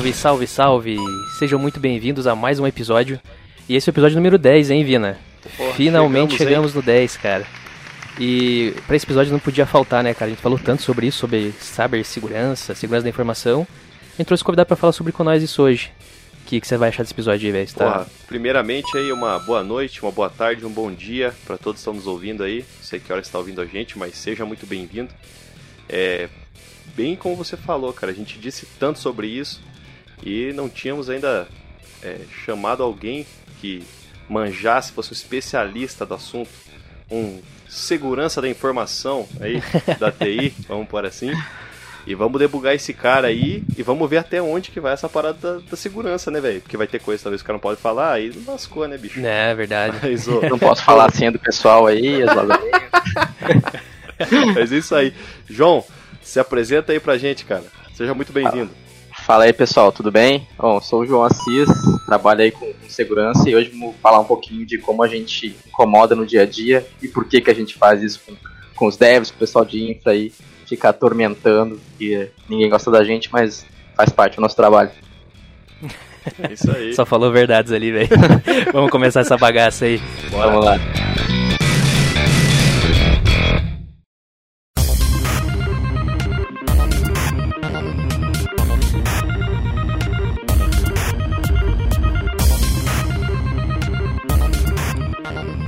Salve, salve, salve! Sejam muito bem-vindos a mais um episódio. E esse é o episódio número 10, hein, Vina? Porra, Finalmente chegamos, chegamos no 10, cara. E para esse episódio não podia faltar, né, cara? A gente falou tanto sobre isso, sobre cibersegurança, segurança da informação. A gente trouxe convidado para falar sobre com nós isso hoje. O que, que você vai achar desse episódio aí, velho? Tá... primeiramente aí, uma boa noite, uma boa tarde, um bom dia para todos que estão nos ouvindo aí. Não sei que hora está ouvindo a gente, mas seja muito bem-vindo. É, bem como você falou, cara, a gente disse tanto sobre isso e não tínhamos ainda é, chamado alguém que manjasse, fosse um especialista do assunto, um segurança da informação aí da TI, vamos por assim. E vamos debugar esse cara aí e vamos ver até onde que vai essa parada da, da segurança, né, velho? Porque vai ter coisa talvez que o cara não pode falar, aí lascou, né, bicho? É, verdade. Mas, oh... Não posso falar assim do pessoal aí, as Mas é isso aí. João, se apresenta aí pra gente, cara. Seja muito bem-vindo. Fala aí, pessoal, tudo bem? Bom, sou o João Assis, trabalho aí com, segurança e hoje vamos falar um pouquinho de como a gente incomoda no dia a dia e por que, que a gente faz isso com, com os devs, com o pessoal de infra aí, fica atormentando, e ninguém gosta da gente, mas faz parte do nosso trabalho. É isso aí. Só falou verdades ali, velho. vamos começar essa bagaça aí. Bora. Vamos lá.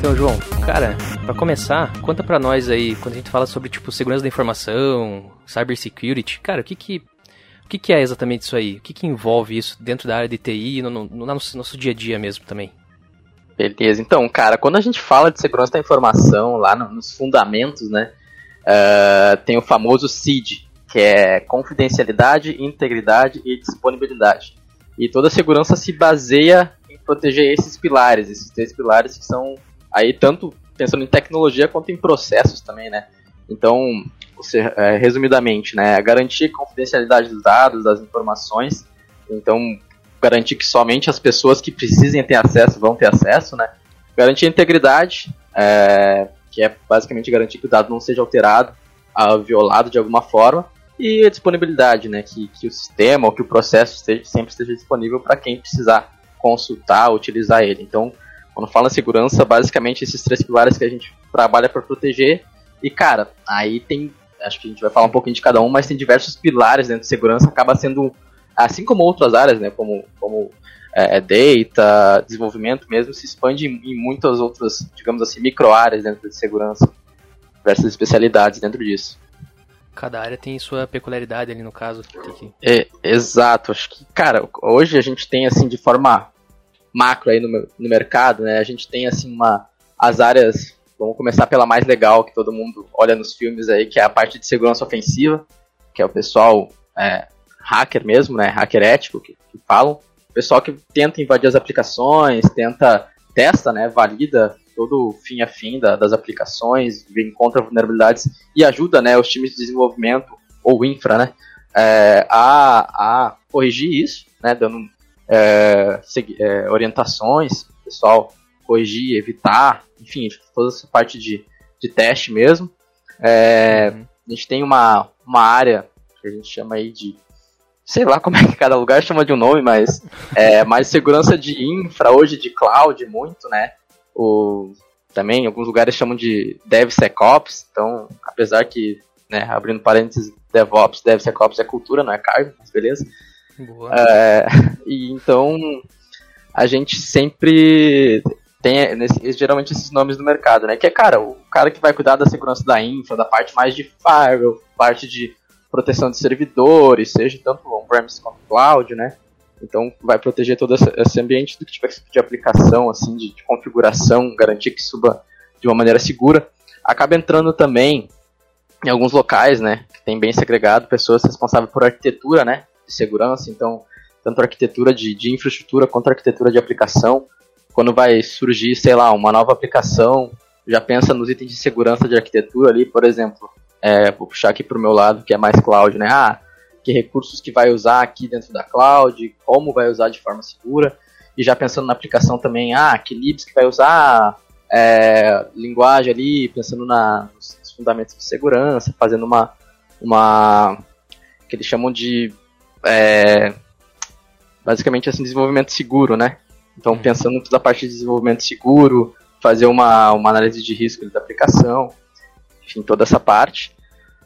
Então, João, cara, para começar, conta para nós aí, quando a gente fala sobre tipo segurança da informação, cybersecurity, cara, o que que o que, que é exatamente isso aí? O que, que envolve isso dentro da área de TI e no, no, no nosso, nosso dia a dia mesmo também? Beleza, então, cara, quando a gente fala de segurança da informação, lá no, nos fundamentos, né, uh, tem o famoso CID, que é confidencialidade, integridade e disponibilidade. E toda segurança se baseia em proteger esses pilares, esses três pilares que são Aí, tanto pensando em tecnologia quanto em processos também, né? Então, você, é, resumidamente, né, garantir a confidencialidade dos dados, das informações, então garantir que somente as pessoas que precisem ter acesso vão ter acesso, né? Garantir a integridade, é, que é basicamente garantir que o dado não seja alterado, violado de alguma forma, e a disponibilidade, né, que, que o sistema ou que o processo esteja, sempre esteja disponível para quem precisar consultar, utilizar ele. Então, quando fala segurança, basicamente esses três pilares que a gente trabalha para proteger. E cara, aí tem, acho que a gente vai falar um pouquinho de cada um, mas tem diversos pilares dentro de segurança, acaba sendo assim como outras áreas, né, como como é, é data, desenvolvimento mesmo, se expande em, em muitas outras, digamos assim, micro áreas dentro de segurança, diversas especialidades dentro disso. Cada área tem sua peculiaridade ali no caso. Que... É, exato, acho que, cara, hoje a gente tem assim de forma macro aí no, no mercado, né? A gente tem assim uma as áreas, vamos começar pela mais legal que todo mundo olha nos filmes aí, que é a parte de segurança ofensiva, que é o pessoal é, hacker mesmo, né? Hacker ético que, que falam. O pessoal que tenta invadir as aplicações, tenta testa, né? Valida todo fim a fim da, das aplicações, encontra vulnerabilidades e ajuda, né? Os times de desenvolvimento ou infra, né? É, a, a corrigir isso, né? Dando é, é, orientações, pessoal corrigir, evitar, enfim, toda essa parte de, de teste mesmo. É, uhum. A gente tem uma, uma área que a gente chama aí de. Sei lá como é que cada lugar chama de um nome, mas é mais segurança de infra, hoje de cloud, muito, né? O, também alguns lugares chamam de DevSecOps, então, apesar que, né, abrindo parênteses, DevOps, DevSecOps é cultura, não é cargo, mas beleza. É, e então a gente sempre tem nesse, geralmente esses nomes no mercado, né? Que é, cara, o cara que vai cuidar da segurança da infra, da parte mais de firewall, parte de proteção de servidores, seja tanto on-premise quanto cloud, né? Então vai proteger todo esse ambiente do que tiver de aplicação, assim, de, de configuração, garantir que suba de uma maneira segura. Acaba entrando também em alguns locais, né, que tem bem segregado pessoas responsáveis por arquitetura, né, segurança, então tanto arquitetura de, de infraestrutura quanto arquitetura de aplicação. Quando vai surgir, sei lá, uma nova aplicação, já pensa nos itens de segurança de arquitetura ali, por exemplo, é, vou puxar aqui para o meu lado, que é mais cloud, né? Ah, que recursos que vai usar aqui dentro da cloud, como vai usar de forma segura, e já pensando na aplicação também, ah, que libs que vai usar, é, linguagem ali, pensando na, nos fundamentos de segurança, fazendo uma, uma que eles chamam de é, basicamente assim, desenvolvimento seguro, né? Então, uhum. pensando toda a parte de desenvolvimento seguro, fazer uma, uma análise de risco da aplicação, enfim, toda essa parte.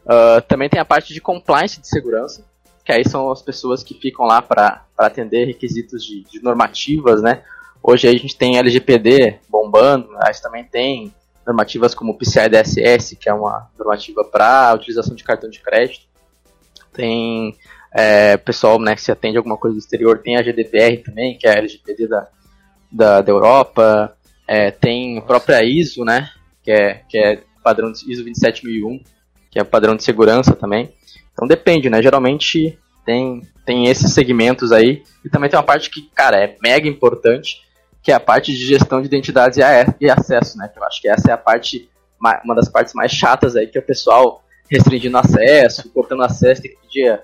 Uh, também tem a parte de compliance de segurança, que aí são as pessoas que ficam lá para atender requisitos de, de, normativas, né? Hoje a gente tem LGPD bombando, mas também tem normativas como o PCI DSS, que é uma normativa para utilização de cartão de crédito. Tem é, pessoal né, que se atende a alguma coisa do exterior, tem a GDPR também, que é a LGPD da, da, da Europa. É, tem a própria ISO, né, que é, que é padrão de ISO 27001, que é padrão de segurança também. Então depende, né? Geralmente tem, tem esses segmentos aí. E também tem uma parte que, cara, é mega importante, que é a parte de gestão de identidades e acesso, né? Que eu acho que essa é a parte, uma das partes mais chatas aí, que é o pessoal restringindo acesso, cortando acesso, tem que pedir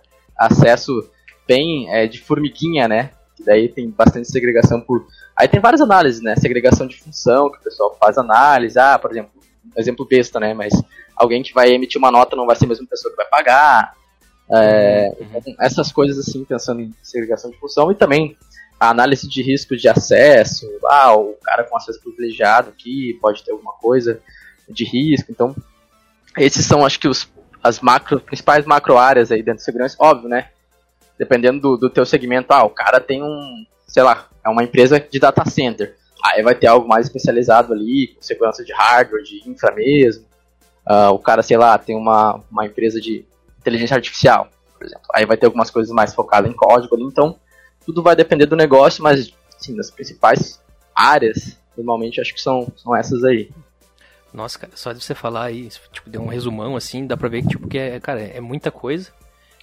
acesso bem é, de formiguinha, né? Que daí tem bastante segregação por. Aí tem várias análises, né? Segregação de função, que o pessoal faz análise. Ah, por exemplo, exemplo besta, né? Mas alguém que vai emitir uma nota não vai ser a mesma pessoa que vai pagar. É, uhum. então, essas coisas assim, pensando em segregação de função e também a análise de risco de acesso, ah, o cara com acesso privilegiado aqui pode ter alguma coisa de risco, então esses são acho que os as macro, principais macro áreas aí dentro de segurança, óbvio, né? Dependendo do, do teu segmento, ah, o cara tem um, sei lá, é uma empresa de data center, aí vai ter algo mais especializado ali, com segurança de hardware, de infra mesmo, uh, o cara, sei lá, tem uma, uma empresa de inteligência artificial, por exemplo, aí vai ter algumas coisas mais focadas em código ali, então tudo vai depender do negócio, mas sim, das principais áreas, normalmente acho que são, são essas aí. Nossa, cara, só de você falar aí, tipo, deu um resumão assim, dá pra ver que, tipo, que é, cara, é muita coisa.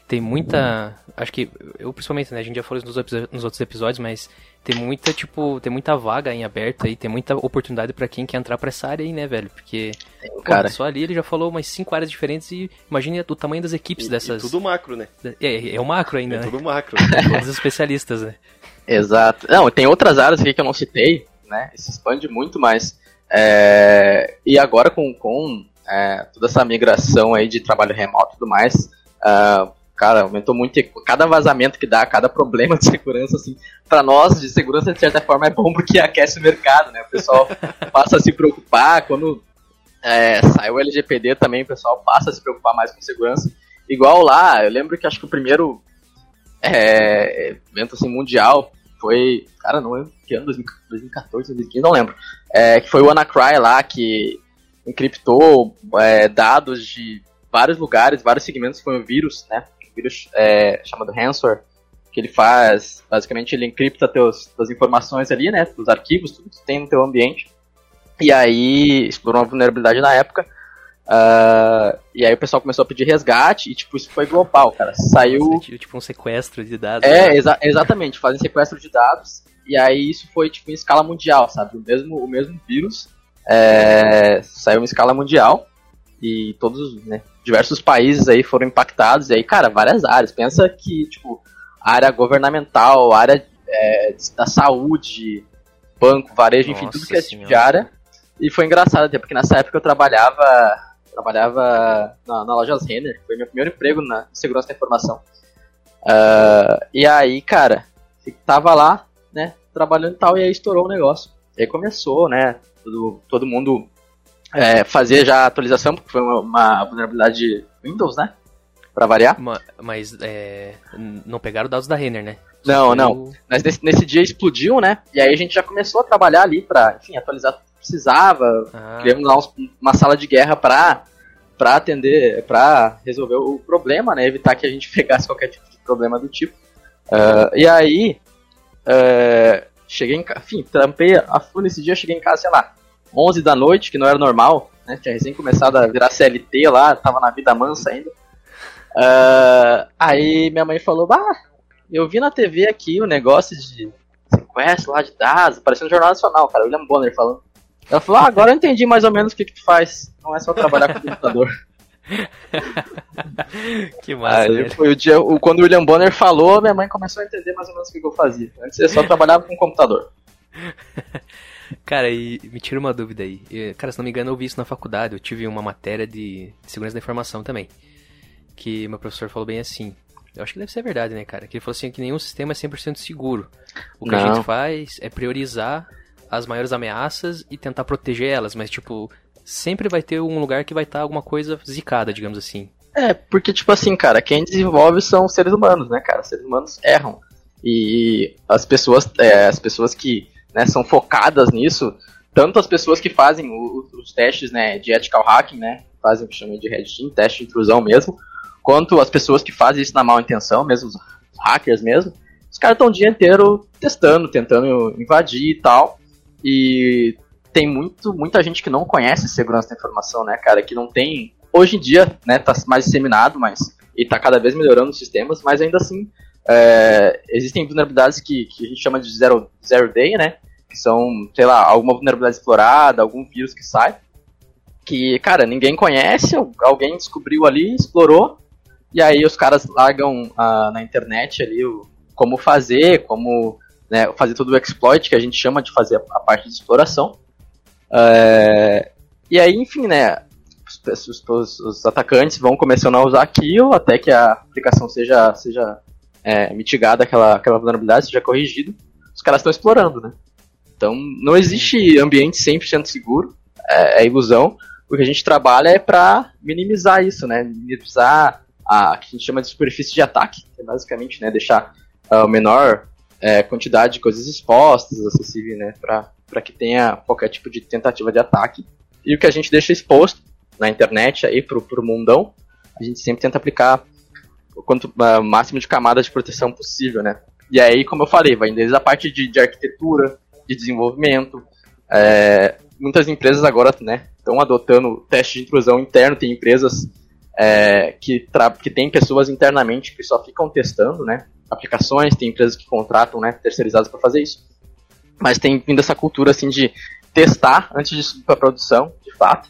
Tem muita. Acho que. Eu principalmente, né? A gente já falou isso nos, nos outros episódios, mas tem muita, tipo, tem muita vaga em aberto aí, tem muita oportunidade para quem quer entrar pra essa área aí, né, velho? Porque. cara. Só ali ele já falou umas cinco áreas diferentes e imagine o tamanho das equipes e, dessas. E tudo macro, né? É, é o macro ainda, é né? tudo macro. Todos os especialistas, né? Exato. Não, tem outras áreas aqui que eu não citei, né? Se expande muito, mas. É... E agora com, com é, toda essa migração aí de trabalho remoto e tudo mais, uh, cara, aumentou muito. Cada vazamento que dá, cada problema de segurança, assim, para nós, de segurança, de certa forma, é bom porque aquece o mercado, né? O pessoal passa a se preocupar. Quando é, sai o LGPD também, o pessoal passa a se preocupar mais com segurança. Igual lá, eu lembro que acho que o primeiro é, evento assim, mundial foi. Cara, não lembro que ano, 2014, 2015, não lembro. É, que foi o WannaCry lá, que encriptou é, dados de vários lugares, vários segmentos, foi um vírus, né? vírus é, chamado ransomware, que ele faz, basicamente ele encripta teus, tuas informações ali, né, os arquivos, tudo que tem no teu ambiente, e aí explorou uma vulnerabilidade na época, uh, e aí o pessoal começou a pedir resgate, e tipo, isso foi global, cara, saiu... Tipo um sequestro de dados. É, né? exa exatamente, fazem sequestro de dados, e aí isso foi tipo em escala mundial, sabe, o mesmo, o mesmo vírus é, saiu em escala mundial, e todos, né, diversos países aí foram impactados, e aí, cara, várias áreas. Pensa que, tipo, área governamental, área é, da saúde, banco, varejo, enfim, tudo que é tipo de área. E foi engraçado até, porque nessa época eu trabalhava trabalhava na, na loja Renner, foi meu primeiro emprego na segurança da informação. Uh, e aí, cara, tava lá, né, trabalhando e tal, e aí estourou o negócio. E aí começou, né, todo, todo mundo é, fazer já a atualização, porque foi uma, uma vulnerabilidade Windows, né? Pra variar. Mas é, não pegaram dados da Renner, né? Não, não. Mas nesse, nesse, dia explodiu, né? E aí a gente já começou a trabalhar ali pra, enfim, atualizar precisava. Ah. Criamos lá uns, uma sala de guerra pra, pra atender, pra resolver o problema, né? Evitar que a gente pegasse qualquer tipo de problema do tipo. Uh, e aí, uh, cheguei em casa, enfim, trampei a full nesse dia, cheguei em casa, sei lá, 11 da noite, que não era normal, né? Tinha recém começado a virar CLT lá, tava na vida mansa ainda. Uh, aí minha mãe falou, bah, eu vi na TV aqui o um negócio de sequestro lá de dados, parecendo no Jornal Nacional, cara, William Bonner falando. Ela falou, ah, agora eu entendi mais ou menos o que, que tu faz. Não é só trabalhar com o computador. que massa. Aí foi o dia, o, quando o William Bonner falou, minha mãe começou a entender mais ou menos o que eu fazia. Antes eu só trabalhava com o computador. Cara, e me tira uma dúvida aí. Cara, se não me engano, eu vi isso na faculdade. Eu tive uma matéria de segurança da informação também. Que meu professor falou bem assim. Eu acho que deve ser verdade, né, cara? Que ele falou assim que nenhum sistema é 100% seguro. O que Não. a gente faz é priorizar as maiores ameaças e tentar proteger elas, mas, tipo, sempre vai ter um lugar que vai estar alguma coisa zicada, digamos assim. É, porque, tipo assim, cara, quem desenvolve são seres humanos, né, cara? Seres humanos erram. E as pessoas, é, as pessoas que né, são focadas nisso, tanto as pessoas que fazem os, os testes né, de ethical hacking, né, fazem o que chamam de red team, teste de intrusão mesmo, quanto as pessoas que fazem isso na mal intenção, mesmo os hackers mesmo, os caras estão o dia inteiro testando, tentando invadir e tal. E tem muito, muita gente que não conhece segurança da informação, né, cara, que não tem. Hoje em dia, né, tá mais disseminado, mas. E tá cada vez melhorando os sistemas, mas ainda assim. É, existem vulnerabilidades que, que a gente chama de zero, zero day, né? Que são, sei lá, alguma vulnerabilidade explorada, algum vírus que sai. Que, cara, ninguém conhece, alguém descobriu ali, explorou, e aí os caras largam uh, na internet ali o, como fazer, como né, fazer todo o exploit que a gente chama de fazer a, parte de exploração. É, e aí, enfim, né, os, os, os, atacantes vão começando a usar aquilo até que a aplicação seja, seja é, mitigada, aquela, aquela vulnerabilidade seja corrigida. Os caras estão explorando, né? Então, não existe ambiente 100% seguro, é, é ilusão. O que a gente trabalha é para minimizar isso, né? Minimizar a que a gente chama de superfície de ataque, que é basicamente né, deixar a menor é, quantidade de coisas expostas, acessível, né, para que tenha qualquer tipo de tentativa de ataque. E o que a gente deixa exposto na internet aí pro, pro mundão, a gente sempre tenta aplicar o quanto uh, máximo de camadas de proteção possível, né? E aí, como eu falei, vai desde a parte de, de arquitetura, de desenvolvimento. É, muitas empresas agora, né, estão adotando teste de intrusão interno. Tem empresas é, que, que tem pessoas internamente que só ficam testando, né? Aplicações, tem empresas que contratam, né? Terceirizadas para fazer isso. Mas tem vindo essa cultura assim de testar antes de subir para produção, de fato.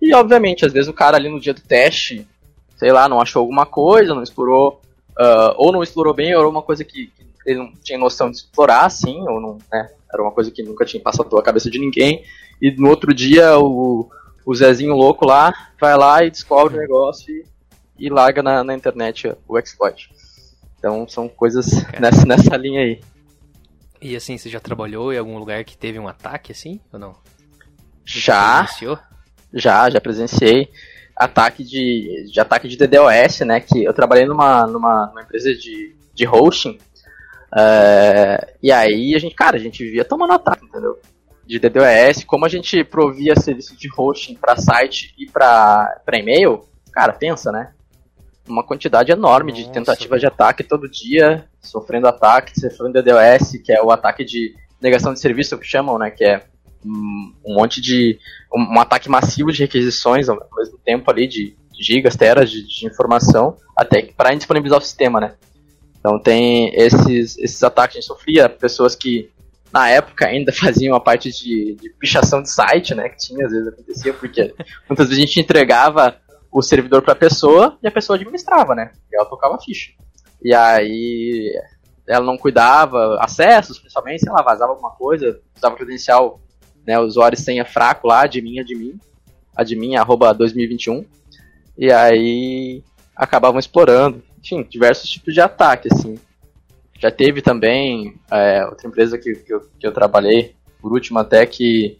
E obviamente, às vezes o cara ali no dia do teste, sei lá, não achou alguma coisa, não explorou, uh, ou não explorou bem, ou uma coisa que, ele não tinha noção de explorar, assim, ou não, né? Era uma coisa que nunca tinha passado pela cabeça de ninguém. E no outro dia o o Zezinho louco lá vai lá e descobre o negócio e, e larga na, na, internet o exploit. Então são coisas nessa, nessa linha aí. E assim, você já trabalhou em algum lugar que teve um ataque assim, ou não? Já. Já, já presenciei ataque de, de ataque de DDoS, né? Que eu trabalhei numa, numa, numa empresa de, de hosting. Uh, e aí a gente, cara, a gente vivia tomando ataque, entendeu? de DDoS, como a gente provia serviço de hosting para site e para e-mail, cara, pensa, né? Uma quantidade enorme Nossa, de tentativas de ataque todo dia, sofrendo ataque, sofrendo DDoS, que é o ataque de negação de serviço que chamam, né? Que é um, monte de. Um, um, ataque massivo de requisições ao mesmo tempo ali, de gigas, teras de, de informação, até para indisponibilizar o sistema, né? Então tem esses, esses ataques que a gente sofria, pessoas que na época ainda faziam a parte de, de pichação de site, né? Que tinha, às vezes acontecia, porque muitas vezes a gente entregava o servidor para a pessoa e a pessoa administrava, né? E ela tocava ficha. E aí ela não cuidava, acessos, principalmente, sei lá, vazava alguma coisa, usava credencial, né, usuário senha fraco lá, admin, admin, admin, arroba 2021, e aí acabavam explorando, enfim, diversos tipos de ataque, assim. Já teve também é, outra empresa que, que eu, que, eu, trabalhei, por último até, que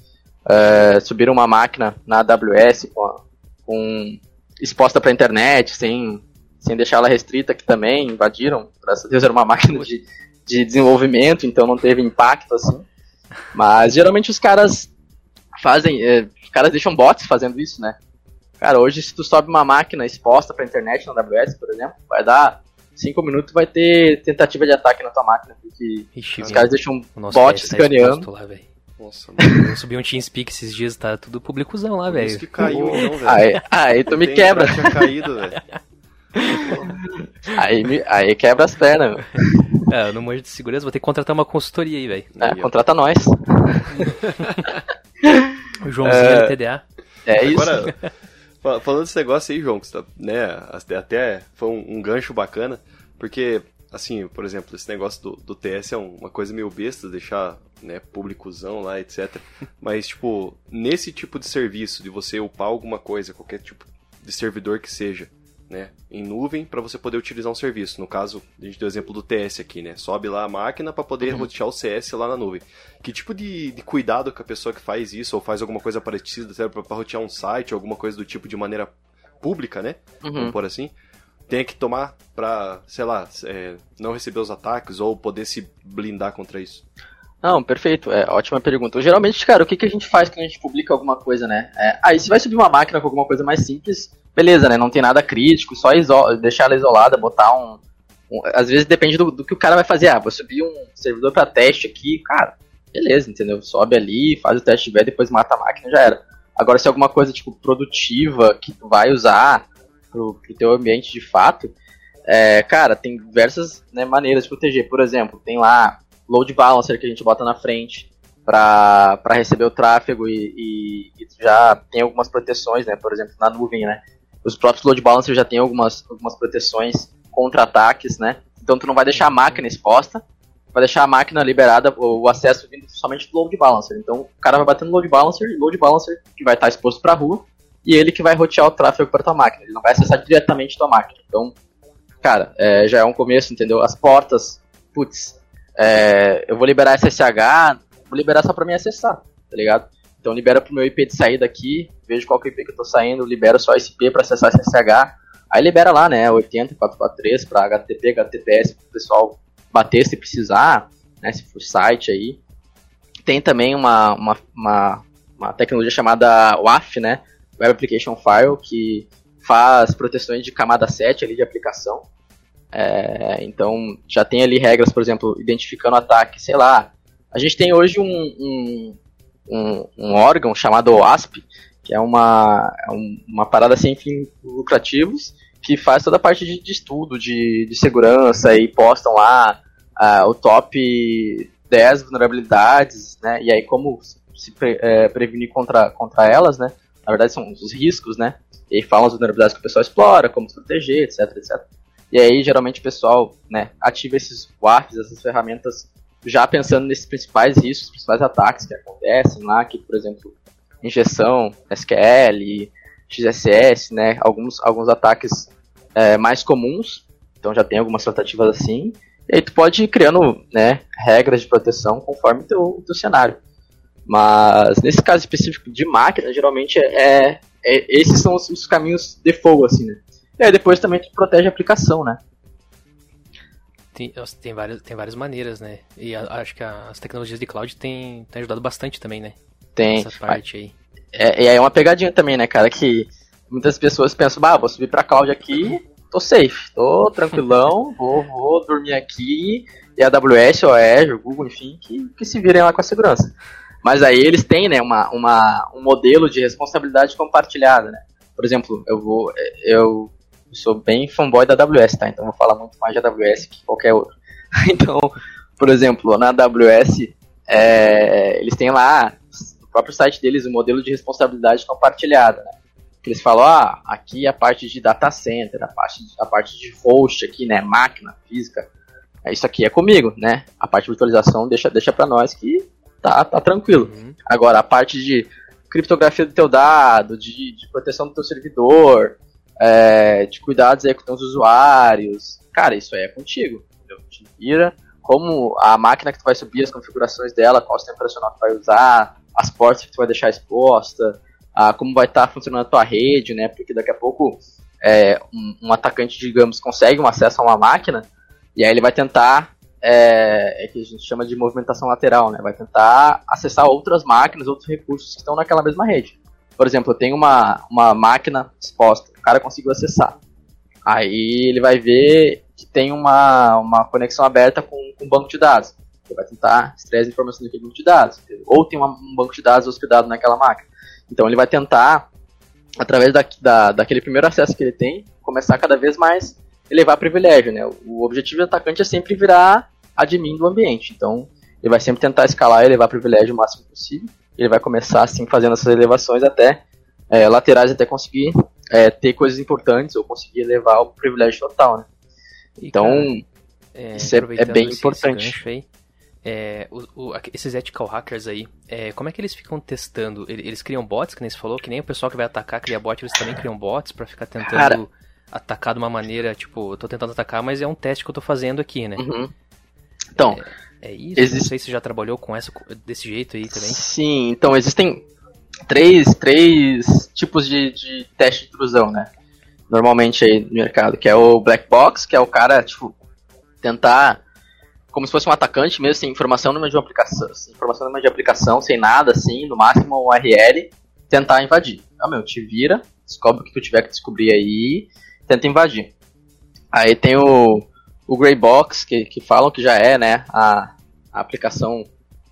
é, subiram uma máquina na AWS com, com exposta para a internet, sem, sem deixar ela restrita, que também invadiram. Graças a Deus era uma máquina de, de desenvolvimento, então não teve impacto assim. Mas geralmente os caras fazem, é, os caras deixam bots fazendo isso, né? Cara, hoje se tu sobe uma máquina exposta para a internet na AWS, por exemplo, vai dar 5 minutos vai ter tentativa de ataque na tua máquina, porque Ixi, os caras deixam um bot tá escaneando. Lá, Nossa, mano. Eu subi um TeamSpeak esses dias, tá tudo publicuzão lá, velho. Isso que caiu, então, velho. Aí, aí tu me quebra. Tinha caído, velho. Aí, aí quebra as pernas, velho. É, no manjo de segurança vou ter que contratar uma consultoria aí, velho. É, contrata nós. o Joãozinho é, TDA. É isso. Agora, Falando desse negócio aí, João, que tá, né, até foi um, um, gancho bacana, porque, assim, por exemplo, esse negócio do, do TS é uma coisa meio besta, deixar, né, públicozão lá, etc. Mas, tipo, nesse tipo de serviço, de você upar alguma coisa, qualquer tipo de servidor que seja, né, em nuvem para você poder utilizar um serviço. No caso, a gente deu o exemplo do TS aqui, né? Sobe lá a máquina para poder uhum. rotear o CS lá na nuvem. Que tipo de, de, cuidado que a pessoa que faz isso ou faz alguma coisa parecida para rotear um site, alguma coisa do tipo de maneira pública, né? Uhum. Vamos por assim. Tem que tomar para, sei lá, é, não receber os ataques ou poder se blindar contra isso. Não, perfeito. É ótima pergunta. Geralmente, cara, o que, que a gente faz quando a gente publica alguma coisa, né? É, aí, se vai subir uma máquina com alguma coisa mais simples, beleza, né? Não tem nada crítico, só deixar ela isolada, botar um, um. às vezes depende do, do, que o cara vai fazer. Ah, vou subir um servidor para teste aqui, cara, beleza, entendeu? Sobe ali, faz o teste tiver, depois mata a máquina já era. Agora, se é alguma coisa tipo produtiva que tu vai usar pro, pro teu ambiente de fato, é, cara, tem diversas né, maneiras de proteger. Por exemplo, tem lá load balancer que a gente bota na frente para receber o tráfego e, e, e, já tem algumas proteções, né? Por exemplo, na nuvem, né? Os próprios load balancers já tem algumas, algumas proteções contra ataques, né? Então tu não vai deixar a máquina exposta, vai deixar a máquina liberada, o acesso vindo somente do load balancer. Então o cara vai bater no load balancer, load balancer que vai estar exposto para rua, e ele que vai rotear o tráfego para tua máquina. Ele não vai acessar diretamente tua máquina. Então, cara, é, já é um começo, entendeu? As portas, putz, é, eu vou liberar SSH, vou liberar só para mim acessar, tá ligado? Então libera pro meu IP de saída aqui, vejo qual que é o IP que eu tô saindo, libera só esse IP para acessar SSH. Aí libera lá, né, 80, 443 para HTTP, HTTPS, pro pessoal bater se precisar, né, se for site aí. Tem também uma, uma, uma, uma tecnologia chamada WAF, né, Web Application File, que faz proteções de camada 7 ali de aplicação. É, então já tem ali regras, por exemplo, identificando ataque, sei lá. A gente tem hoje um, um um, um órgão chamado OASP, que é uma, é uma parada sem fins lucrativos, que faz toda a parte de, de estudo, de, de segurança, e postam lá uh, o top 10 vulnerabilidades, né? E aí como se pre, é, prevenir contra, contra elas, né? Na verdade são os riscos, né? E aí falam as vulnerabilidades que o pessoal explora, como se proteger, etc, etc. E aí geralmente o pessoal, né, ativa esses WAFs, essas ferramentas já pensando nesses principais riscos, principais ataques que acontecem lá, que, por exemplo, injeção, SQL, XSS, né, alguns, alguns ataques é, mais comuns, então já tem algumas tratativas assim, e aí tu pode ir criando, né, regras de proteção conforme o teu, teu cenário. Mas nesse caso específico de máquina, geralmente é, é, é esses são os, os caminhos default, assim, né. E aí depois também tu protege a aplicação, né. Tem, tem, várias, tem várias maneiras, né? E a, acho que as tecnologias de cloud têm, têm ajudado bastante também, né? Tem. Essa parte aí. É, é uma pegadinha também, né, cara? Que muitas pessoas pensam, bah, vou subir pra cloud aqui, tô safe, tô tranquilão, vou, vou dormir aqui, e a AWS ou a Azure, Google, enfim, que, que se virem lá com a segurança. Mas aí eles têm, né, uma, uma, um modelo de responsabilidade compartilhada, né? Por exemplo, eu vou, eu sou bem fanboy da AWS, tá? Então vou falar muito mais de AWS que qualquer outro. então, por exemplo, na AWS, é, eles têm lá, no próprio site deles, o um modelo de responsabilidade compartilhada, né? Eles falam, ah, aqui a parte de data center, a parte, a parte de host aqui, né? Máquina física. Isso aqui é comigo, né? A parte de virtualização deixa, deixa pra nós que tá, tá tranquilo. Uhum. Agora, a parte de criptografia do teu dado, de, de proteção do teu servidor, é, de cuidados aí com os usuários. Cara, isso aí é contigo. Entendeu? Te vira como a máquina que tu vai subir, as configurações dela, qual sistema operacional que tu vai usar, as portas que tu vai deixar exposta, a, como vai estar tá funcionando a tua rede, né? Porque daqui a pouco é, um, um, atacante, digamos, consegue um acesso a uma máquina e aí ele vai tentar, é, é, que a gente chama de movimentação lateral, né? Vai tentar acessar outras máquinas, outros recursos que estão naquela mesma rede. Por exemplo, eu tenho uma, uma máquina exposta, o cara conseguiu acessar. Aí ele vai ver que tem uma, uma conexão aberta com, um banco de dados. Ele vai tentar extrair as informações daquele banco de dados. Ou tem uma, um banco de dados hospedado naquela máquina. Então ele vai tentar, através da, da, daquele primeiro acesso que ele tem, começar cada vez mais elevar privilégio. Né? O objetivo do atacante é sempre virar admin do ambiente. Então ele vai sempre tentar escalar e elevar privilégio o máximo possível ele vai começar assim fazendo essas elevações até é, laterais até conseguir é, ter coisas importantes ou conseguir levar o privilégio total, né? Então, é, isso é, é bem importante. Aí, é, o, o, esses ethical hackers aí, é, como é que eles ficam testando? Eles criam bots, que nem você falou, que nem o pessoal que vai atacar cria bot, eles também criam bots para ficar tentando Cara, atacar de uma maneira, tipo, eu tô tentando atacar, mas é um teste que eu tô fazendo aqui, né? Uhum. Então. É, é isso? Existe... Não sei se você já trabalhou com essa desse jeito aí também. Sim, então existem três, três tipos de, de teste de intrusão, né? Normalmente aí no mercado, que é o black box, que é o cara, tipo, tentar como se fosse um atacante mesmo, sem informação numa de uma aplicação, informação numa de aplicação, sem nada, assim, no máximo um URL, tentar invadir. Ah, meu, te vira, descobre o que tu tiver que descobrir aí, tenta invadir. Aí tem o, o Grey Box, que, que falam que já é, né, a, a aplicação,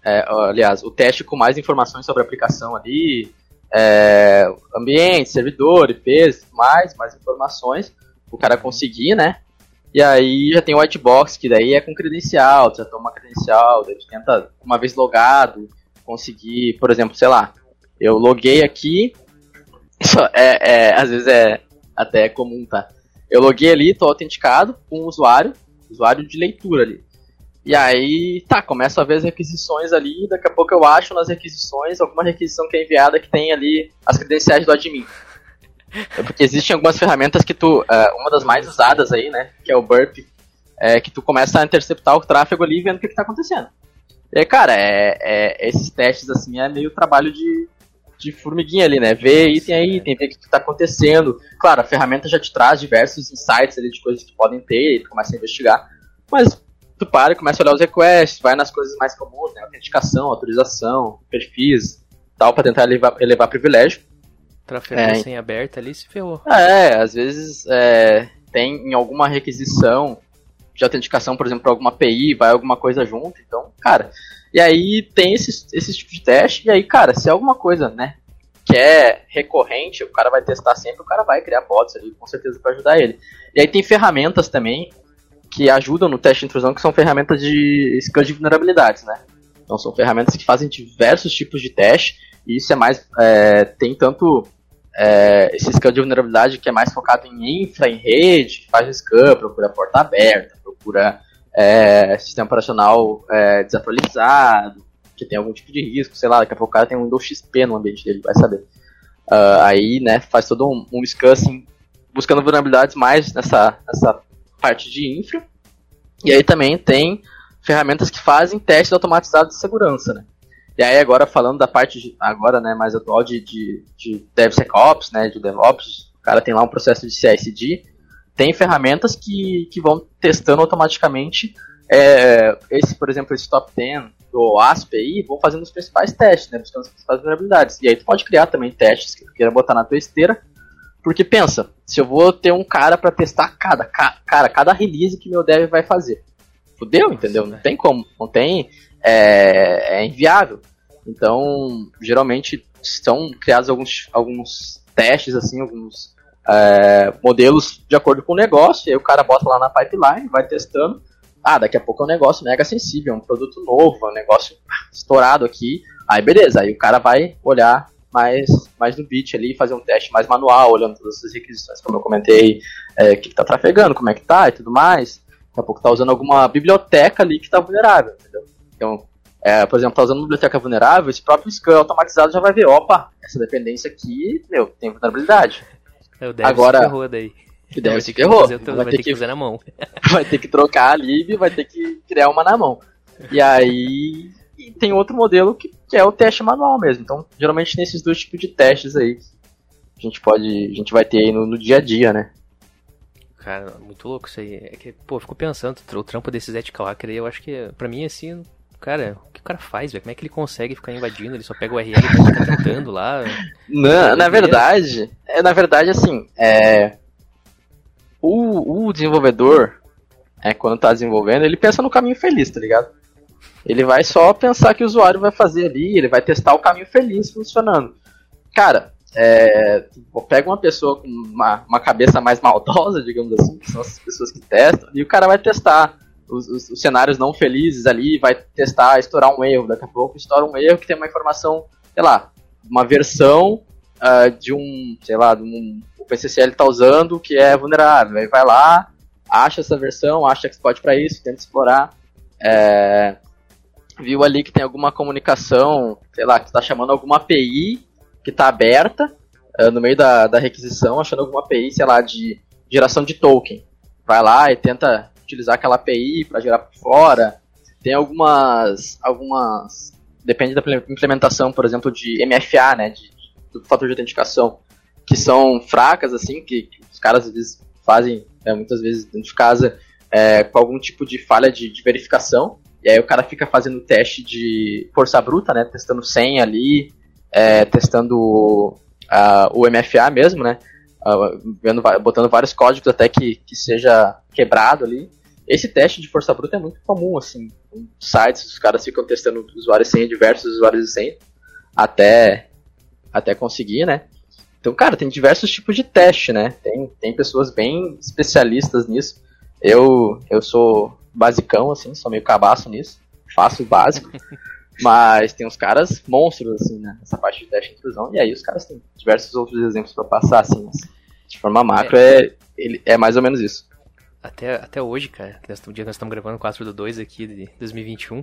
é, aliás, o teste com mais informações sobre a aplicação ali, é, ambiente, servidor, IPs, mais, mais informações, o cara conseguir, né, e aí já tem o white box, que daí é com credencial, já toma credencial, daí tenta, uma vez logado, conseguir, por exemplo, sei lá, eu loguei aqui, é, é, às vezes é até comum, tá? Eu loguei ali, tô autenticado com o usuário, usuário de leitura ali. E aí, tá, começo a ver as requisições ali, daqui a pouco eu acho nas requisições alguma requisição que é enviada que tem ali as credenciais do admin. É porque existem algumas ferramentas que tu. Uh, uma das mais usadas aí, né? Que é o Burp. É que tu começa a interceptar o tráfego ali vendo o que, que tá acontecendo. E cara, é, é, esses testes assim é meio trabalho de, de formiguinha ali, né? Ver item a item, ver o que, que tá acontecendo. Claro, a ferramenta já te traz diversos insights ali de coisas que podem ter, e tu começa a investigar. Mas tu para e começa a olhar os requests, vai nas coisas mais comuns, né? Autenticação, autorização, perfis, tal, para tentar elevar, elevar privilégio. Trafego é, sem aberta ali se ferrou. É, às vezes é, tem em alguma requisição de autenticação, por exemplo, para alguma API, vai alguma coisa junto, então, cara. E aí tem esses, esses tipos de teste, e aí, cara, se é alguma coisa, né, que é recorrente, o cara vai testar sempre, o cara vai criar bots ali, com certeza, para ajudar ele. E aí tem ferramentas também que ajudam no teste de intrusão, que são ferramentas de scan de vulnerabilidades, né? Então são ferramentas que fazem diversos tipos de teste, e isso é mais. É, tem tanto é, esse scan de vulnerabilidade que é mais focado em infra, em rede, faz scan, procura porta aberta, procura é, sistema operacional é, desatualizado, que tem algum tipo de risco, sei lá, daqui a pouco o cara tem um Windows XP no ambiente dele, vai saber. Uh, aí, né, faz todo um, um scan, buscando vulnerabilidades mais nessa, nessa parte de infra. E aí também tem ferramentas que fazem testes automatizados de segurança, né? E aí agora falando da parte de, agora, né, mais atual de, de, de DevSecOps, né, de DevOps, o cara tem lá um processo de CI/CD, tem ferramentas que, que vão testando automaticamente é, esse, por exemplo, esse top 10 do ASP aí, vão fazendo os principais testes, né, buscando as principais vulnerabilidades. E aí tu pode criar também testes que tu queira botar na tua esteira, porque pensa, se eu vou ter um cara para testar cada, cara, cada release que meu dev vai fazer. Fudeu, entendeu? Não tem como, não tem é, é inviável. Então, geralmente são criados alguns, alguns testes, assim, alguns é, modelos de acordo com o negócio, e aí o cara bota lá na pipeline, vai testando. Ah, daqui a pouco é um negócio mega sensível, é um produto novo, é um negócio estourado aqui. Aí beleza, aí o cara vai olhar mais, mais no bit ali, fazer um teste mais manual, olhando todas essas requisições, como eu comentei, é, o que, que tá trafegando, como é que tá e tudo mais. Daqui a pouco tá usando alguma biblioteca ali que tá vulnerável, entendeu? Então, é, por exemplo, tá usando biblioteca vulnerável, esse próprio scan automatizado já vai ver, opa, essa dependência aqui, meu, tem vulnerabilidade. É, o Agora, se ferrou daí. O dev se ferrou. Vai, vai, ter, que, que fazer na mão. Vai ter que trocar a lib, vai ter que criar uma na mão. E aí e tem outro modelo que, que, é o teste manual mesmo. Então, geralmente tem esses dois tipos de testes aí. A gente pode. A gente vai ter aí no, no dia a dia, né? Cara, muito louco isso aí. É que, pô, eu fico pensando, o trampo desses ethical hacker aí, eu acho que, pra mim, assim, cara, o que o cara faz, velho? Como é que ele consegue ficar invadindo? Ele só pega o URL e tá tentando lá. Não, na verdade, é, na verdade, assim, é. O, o desenvolvedor, é, quando tá desenvolvendo, ele pensa no caminho feliz, tá ligado? Ele vai só pensar que o usuário vai fazer ali, ele vai testar o caminho feliz funcionando. Cara, é, pega uma pessoa com uma, uma cabeça mais maldosa, digamos assim, que são as pessoas que testam, e o cara vai testar os, os, os, cenários não felizes ali, vai testar, estourar um erro. Daqui a pouco estoura um erro que tem uma informação, sei lá, uma versão uh, de um, sei lá, de um, o PCCL está usando que é vulnerável. Aí vai lá, acha essa versão, acha que pode para isso, tenta explorar. É, viu ali que tem alguma comunicação, sei lá, que está chamando alguma API que está aberta uh, no meio da, da requisição, achando alguma API, sei lá, de, geração de token. Vai lá e tenta utilizar aquela API para gerar por fora. Tem algumas, algumas, depende da implementação, por exemplo, de MFA, né, de, do fator de autenticação, que são fracas, assim, que, que os caras às vezes fazem, é, muitas vezes dentro de casa, é, com algum tipo de falha de, de, verificação, e aí o cara fica fazendo teste de força bruta, né, testando senha ali, é, testando uh, o MFA mesmo, né, uh, vendo, botando vários códigos até que, que seja quebrado ali. Esse teste de força bruta é muito comum, assim, em sites os caras ficam testando usuários sem diversos usuários sem até até conseguir, né? Então, cara, tem diversos tipos de teste, né? Tem, tem pessoas bem especialistas nisso. Eu eu sou basicão, assim, sou meio cabaço nisso. Faço o básico. mas tem uns caras monstros, assim, né? Nessa parte de teste de intrusão. E aí os caras têm diversos outros exemplos para passar, assim. Mas, de forma macro, é, é, ele, é mais ou menos isso até, até hoje, cara, que nós, o dia que nós estamos gravando 4 do 2 aqui de 2021,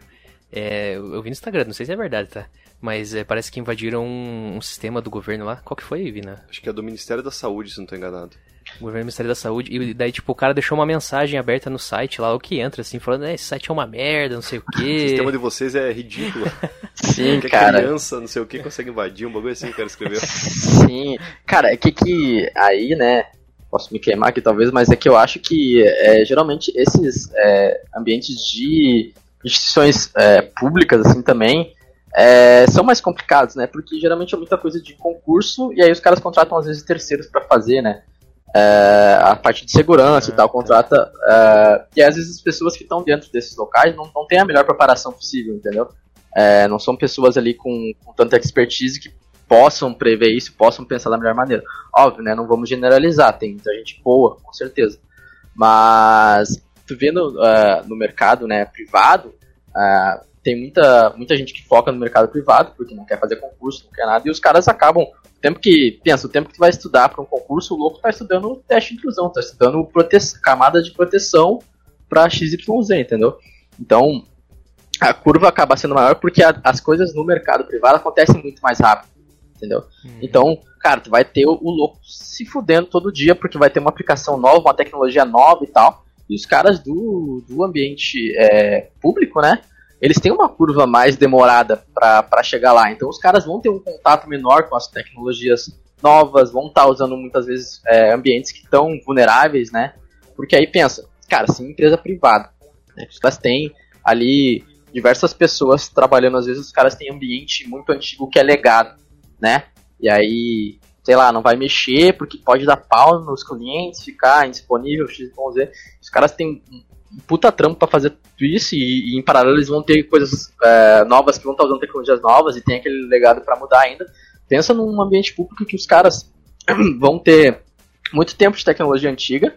é, eu vi no Instagram, não sei se é verdade, tá? Mas é, parece que invadiram um, um, sistema do governo lá. Qual que foi, Vina? Acho que é do Ministério da Saúde, se não estou enganado. O governo do Ministério da Saúde. E daí, tipo, o cara deixou uma mensagem aberta no site lá, o que entra, assim, falando, é, esse site é uma merda, não sei o quê. o sistema de vocês é ridículo. Sim, que cara. criança, não sei o que, consegue invadir, um bagulho assim, o cara escreveu. Sim. Cara, é que que aí, né, posso me queimar aqui talvez, mas é que eu acho que é, geralmente esses é, ambientes de instituições é, públicas assim também é, são mais complicados, né? Porque geralmente é muita coisa de concurso e aí os caras contratam às vezes terceiros para fazer, né? É, a parte de segurança e tal, contrata. É, e às vezes as pessoas que estão dentro desses locais não, não têm a melhor preparação possível, entendeu? não são pessoas ali com, com tanta expertise que possam prever isso, possam pensar da melhor maneira. Óbvio, né? Não vamos generalizar, tem muita gente boa, com certeza. Mas tu vendo uh, no mercado né, privado, uh, tem muita, muita gente que foca no mercado privado, porque não quer fazer concurso, não quer nada, e os caras acabam, o tempo que, pensa, o tempo que tu vai estudar para um concurso, o louco está estudando teste de inclusão, está estudando camada de proteção para XYZ, entendeu? Então, a curva acaba sendo maior porque a, as coisas no mercado privado acontecem muito mais rápido entendeu? Uhum. Então, cara, tu vai ter o, o, louco se fudendo todo dia, porque vai ter uma aplicação nova, uma tecnologia nova e tal. E os caras do, do ambiente é, público, né? Eles têm uma curva mais demorada para chegar lá. Então, os caras vão ter um contato menor com as tecnologias novas, vão estar tá usando muitas vezes é, ambientes que estão vulneráveis, né? Porque aí pensa, cara, se empresa privada, né, os caras têm ali diversas pessoas trabalhando, às vezes os caras têm ambiente muito antigo que é legado né? E aí, sei lá, não vai mexer porque pode dar pau nos clientes, ficar indisponível, x, z. Os caras têm um puta trampo para fazer tudo isso e, e, em paralelo eles vão ter coisas é, novas que vão estar usando tecnologias novas e tem aquele legado para mudar ainda. Pensa num ambiente público que os caras vão ter muito tempo de tecnologia antiga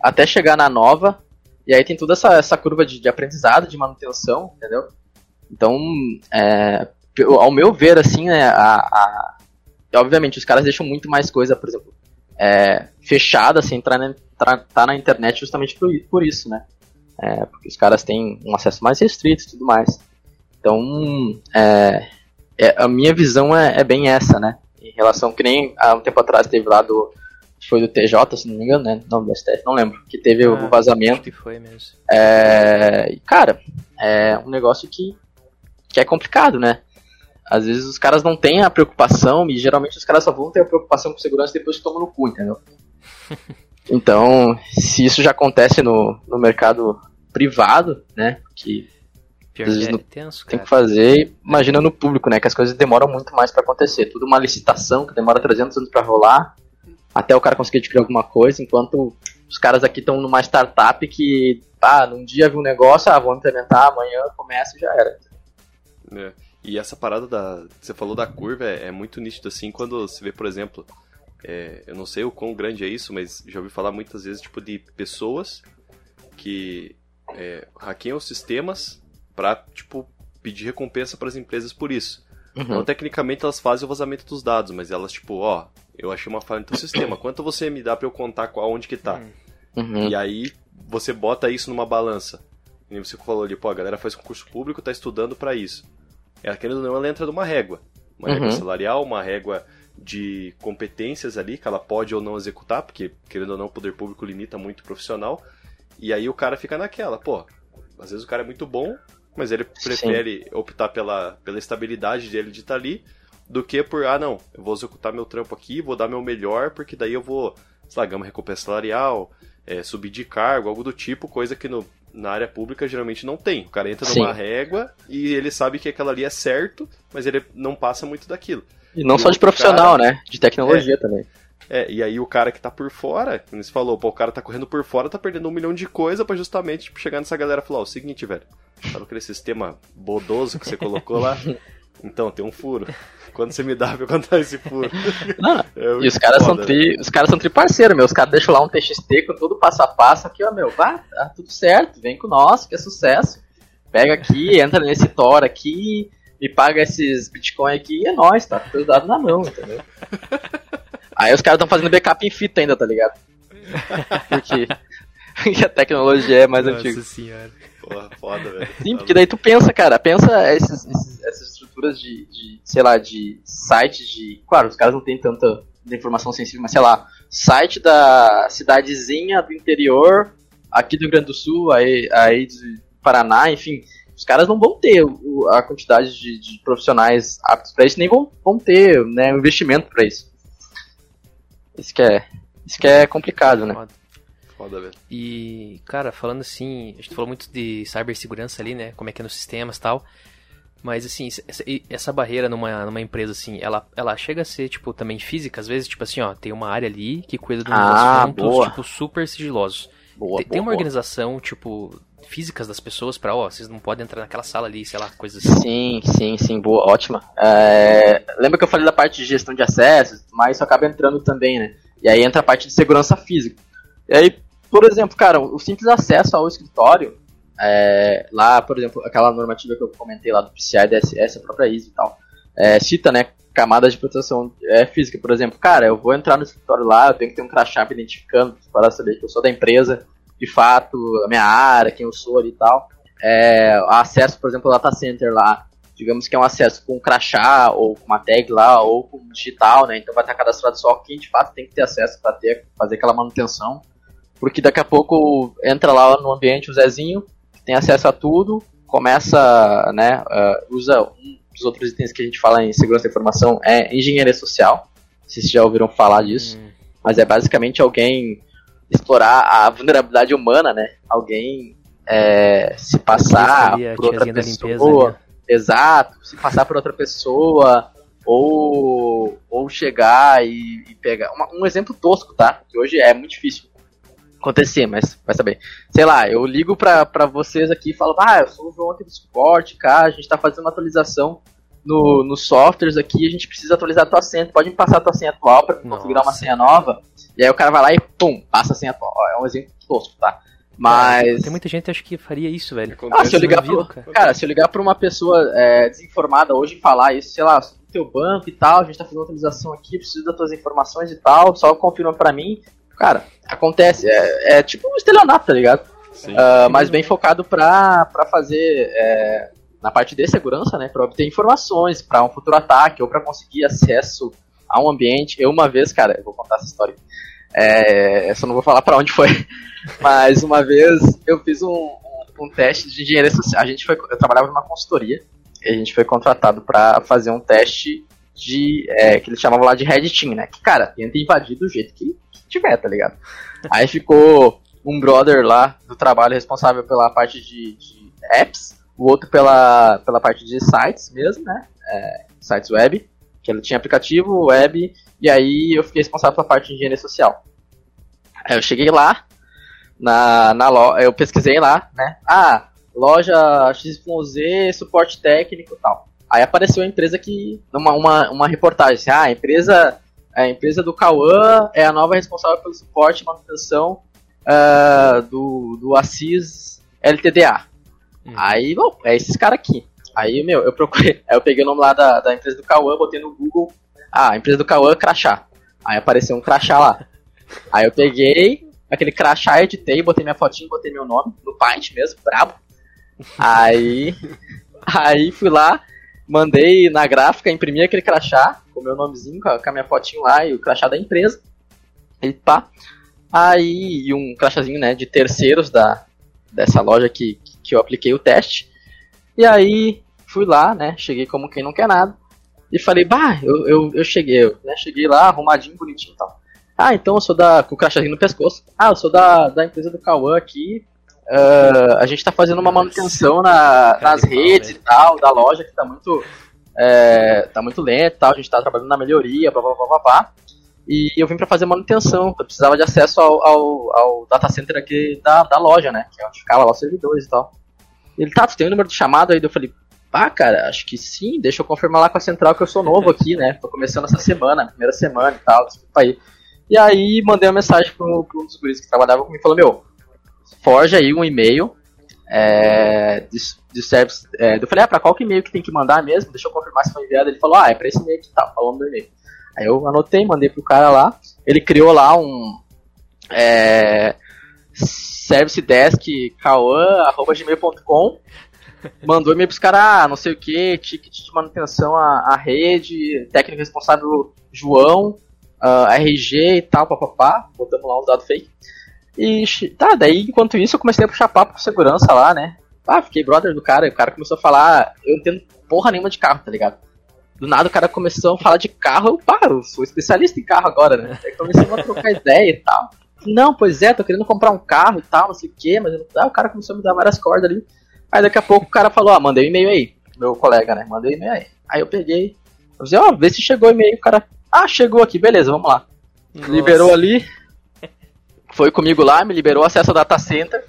até chegar na nova e aí tem toda essa, essa curva de, de aprendizado, de manutenção, entendeu? Então, é, ao meu ver, assim, né, a, a, obviamente os caras deixam muito mais coisa, por exemplo, é, fechada, assim, entrar na, tá na internet justamente por, por isso, né? É, porque os caras têm um acesso mais restrito e tudo mais. Então, é, é, a minha visão é, é, bem essa, né? Em relação, que nem há um tempo atrás teve lá do. Foi do TJ, se não me engano, né? Não, do STF, não lembro. Que teve ah, o vazamento. que foi mesmo. É, cara, é um negócio que, que é complicado, né? Às vezes os caras não têm a preocupação, e geralmente os caras só vão ter a preocupação com segurança depois que tomam no cu, entendeu? Então, se isso já acontece no, no mercado privado, né? Que Pior às vezes é tenso, tem que fazer, imagina no público, né? Que as coisas demoram muito mais para acontecer. Tudo uma licitação que demora 300 anos para rolar, até o cara conseguir adquirir alguma coisa, enquanto os caras aqui estão numa startup que, ah, num dia viu um negócio, ah, vou implementar, amanhã começa e já era. É. E essa parada da. Você falou da curva é, é muito nítido assim quando você vê, por exemplo. É, eu não sei o quão grande é isso, mas já ouvi falar muitas vezes tipo de pessoas que é, hackeiam os sistemas para tipo pedir recompensa para as empresas por isso. Uhum. Então, tecnicamente elas fazem o vazamento dos dados, mas elas tipo, ó, eu achei uma falha no teu sistema, quanto você me dá para eu contar qual onde que tá? Uhum. E aí você bota isso numa balança. E você falou ali, pô, a galera faz concurso público, tá estudando para isso ela querendo ou não, ela entra numa régua. Uma uhum. régua salarial, uma régua de competências ali que ela pode ou não executar, porque querendo ou não o poder público limita muito o profissional. E aí o cara fica naquela, pô, às vezes o cara é muito bom, mas ele prefere Sim. optar pela, pela estabilidade dele de estar tá ali do que por, ah não, eu vou executar meu trampo aqui, vou dar meu melhor, porque daí eu vou, sei lá, ganhar recompensa salarial, é, subir de cargo, algo do tipo, coisa que no, na área pública geralmente não tem. O cara entra Sim. numa régua e ele sabe que aquela ali é certo, mas ele não passa muito daquilo. E não e só de profissional, cara, né? De tecnologia é, também. É, e aí o cara que tá por fora, como você falou, pô, o cara tá correndo por fora, tá perdendo um milhão de coisa para justamente tipo, chegar nessa galera e falar, ó, o seguinte, velho, sabe aquele sistema bodoso que você colocou lá? Então, tem um furo. Quando você me dá pra contar esse furo? Não, é e os caras, foda, são tri, né? os caras são tri parceiro, meu. Os caras deixam lá um TXT com todo passo a passo aqui, ó, meu. Vai, tá tudo certo, vem com nós, que é sucesso. Pega aqui, entra nesse Tor aqui, me paga esses Bitcoin aqui e é nóis, tá? Tudo dado na mão, entendeu? Aí os caras estão fazendo backup em fita ainda, tá ligado? Porque, a tecnologia é mais Nossa antiga. Nossa senhora. Porra, foda, velho. Sim, porque daí tu pensa, cara, pensa esses, esses, essas estruturas de, de, sei lá, de sites de. Claro, os caras não têm tanta informação sensível, mas sei lá, site da cidadezinha do interior, aqui do Rio Grande do Sul, aí, aí do Paraná, enfim. Os caras não vão ter o, a quantidade de, de profissionais aptos para isso, nem vão, vão ter né, um investimento para isso. Isso que é, isso que é complicado, né? Foda, velho. E, cara, falando assim, a gente falou muito de cibersegurança ali, né? Como é que é nos sistemas e tal. Mas, assim, essa, barreira numa, numa empresa, assim, ela, ela chega a ser, tipo, também física, às vezes, tipo assim, ó, tem uma área ali que cuida de uns ah, pontos, boa. tipo, super sigilosos. Boa, tem, boa, tem uma boa. organização, tipo, físicas das pessoas para ó, vocês não podem entrar naquela sala ali, sei lá, coisas assim. Sim, sim, sim, boa, ótima. É, lembra que eu falei da parte de gestão de acessos, mas isso acaba entrando também, né? E aí entra a parte de segurança física. E aí, por exemplo, cara, o simples acesso ao escritório, é, lá, por exemplo, aquela normativa que eu comentei lá do PCI DSS, a própria ISO e tal, é, cita, né, camadas de proteção é, física, por exemplo, cara, eu vou entrar no escritório lá, eu tenho que ter um crachá me identificando para saber que eu sou da empresa, de fato, a minha área, quem eu sou ali e tal. É, acesso, por exemplo, ao data center lá, digamos que é um acesso com crachá ou com uma tag lá ou com digital, né? Então vai estar cadastrado só quem de fato tem que ter acesso para ter fazer aquela manutenção, porque daqui a pouco entra lá no ambiente o Zezinho, tem acesso a tudo, começa, né? Uh, usa um dos outros itens que a gente fala em segurança da informação é engenharia social. Vocês já ouviram falar disso? Hum. Mas é basicamente alguém explorar a vulnerabilidade humana, né? Alguém é, se passar por outra pessoa. Limpeza, Exato, se passar por outra pessoa, ou, ou chegar e, e pegar. Uma, um exemplo tosco, tá? Que hoje é muito difícil acontecer, mas vai saber. Sei lá, eu ligo pra, pra vocês aqui e falo, ah, eu sou o João aqui do suporte, cara, a gente tá fazendo uma atualização no, nos softwares aqui, a gente precisa atualizar a tua senha, pode me passar a tua senha atual pra configurar uma senha nova? E aí o cara vai lá e pum, passa a senha atual. É um exemplo tosco, tá? Mas. Tem muita gente que acha que faria isso, velho. Ah, se eu ligar pro, cara. cara. se eu ligar pra uma pessoa é, desinformada hoje e falar isso, sei lá, sobre o teu banco e tal, a gente tá fazendo uma atualização aqui, preciso das tuas informações e tal, só confirma pra mim. Cara, acontece. É, é tipo um estelionato, tá ligado? Sim. Uh, mas bem focado pra, pra fazer. É, na parte de segurança, né? Pra obter informações para um futuro ataque ou para conseguir acesso a um ambiente. Eu, uma vez, cara, eu vou contar essa história. É, só não vou falar para onde foi. Mas uma vez eu fiz um, um, teste de engenharia social. A gente foi, eu trabalhava numa consultoria e a gente foi contratado para fazer um teste de é, que eles chamavam lá de Red Team, né? Que cara, tenta invadir do jeito que tiver, tá ligado? Aí ficou um brother lá do trabalho responsável pela parte de, de apps, o outro pela, pela parte de sites mesmo, né? É, sites web, que ele tinha aplicativo, web, e aí eu fiquei responsável pela parte de engenharia social. Aí eu cheguei lá, na, na eu pesquisei lá, né? Ah, loja XYZ, suporte técnico e tal. Aí apareceu a empresa que. Uma, uma, uma reportagem. Assim, ah, a empresa, a empresa do Cauã é a nova responsável pelo suporte e manutenção uh, do, do Assis LTDA. Uhum. Aí, bom, é esses caras aqui. Aí, meu, eu procurei. Aí eu peguei o nome lá da, da empresa do Cauã, botei no Google. Ah, empresa do Cauã, crachá. Aí apareceu um crachá lá. Aí eu peguei, aquele crachá, editei, botei minha fotinha, botei meu nome, no Paint mesmo, brabo. Aí, aí fui lá, mandei na gráfica, imprimi aquele crachá, com o meu nomezinho, com a, com a minha fotinho lá e o crachá da empresa. E pá. Aí, um crachazinho, né, de terceiros da, dessa loja que, que eu apliquei o teste. E aí, fui lá, né, cheguei como quem não quer nada. E falei, bah, eu, eu, eu cheguei, eu, né, cheguei lá, arrumadinho, bonitinho e tal. Ah, então eu sou da. com o crachazinho no pescoço. Ah, eu sou da, da empresa do Cauã aqui. Uh, a gente tá fazendo uma manutenção na, nas redes e tal, da loja, que tá muito. É, tá muito lento tal, a gente tá trabalhando na melhoria, blá blá blá blá blá. E eu vim para fazer manutenção, eu precisava de acesso ao, ao, ao, data center aqui da, da loja, né? Que é onde ficava lá os servidores e tal. Ele, tá, tu tem o número de chamado aí? Eu falei, ah, cara, acho que sim, deixa eu confirmar lá com a central que eu sou novo aqui, né? Tô começando essa semana, primeira semana e tal, desculpa aí. E aí mandei uma mensagem pro, pro um dos guris que trabalhava comigo e falou, meu, forja aí um e-mail é, de, de service. É, eu falei, ah, pra qual e-mail que tem que mandar mesmo? Deixa eu confirmar se foi enviado. Ele falou, ah, é pra esse e-mail que tá, falando do e-mail. Aí eu anotei, mandei pro cara lá. Ele criou lá um é, service desk gmail.com mandou e-mail pros caras, ah, não sei o que, ticket de manutenção à, à rede, técnico responsável João, uh, ah, RG e tal, papapá, botamos lá uns dados fake. E tá, daí enquanto isso eu comecei a puxar papo com segurança lá, né? Ah, fiquei brother do cara, e o cara começou a falar, eu não entendo porra nenhuma de carro, tá ligado? Do nada o cara começou a falar de carro, eu, pá, eu sou especialista em carro agora, né? Aí comecei a trocar ideia e tal. Não, pois é, tô querendo comprar um carro e tal, não sei o que, mas ah, o cara começou a me dar várias cordas ali. Aí daqui a pouco o cara falou, ah, mandei um e-mail aí, meu colega, né? Mandei um e-mail aí. Aí eu peguei, eu disse, ó, oh, vê se chegou o e-mail, o cara, ah, chegou aqui, beleza, vamos lá. Nossa. Liberou ali, foi comigo lá, me liberou acesso ao data center.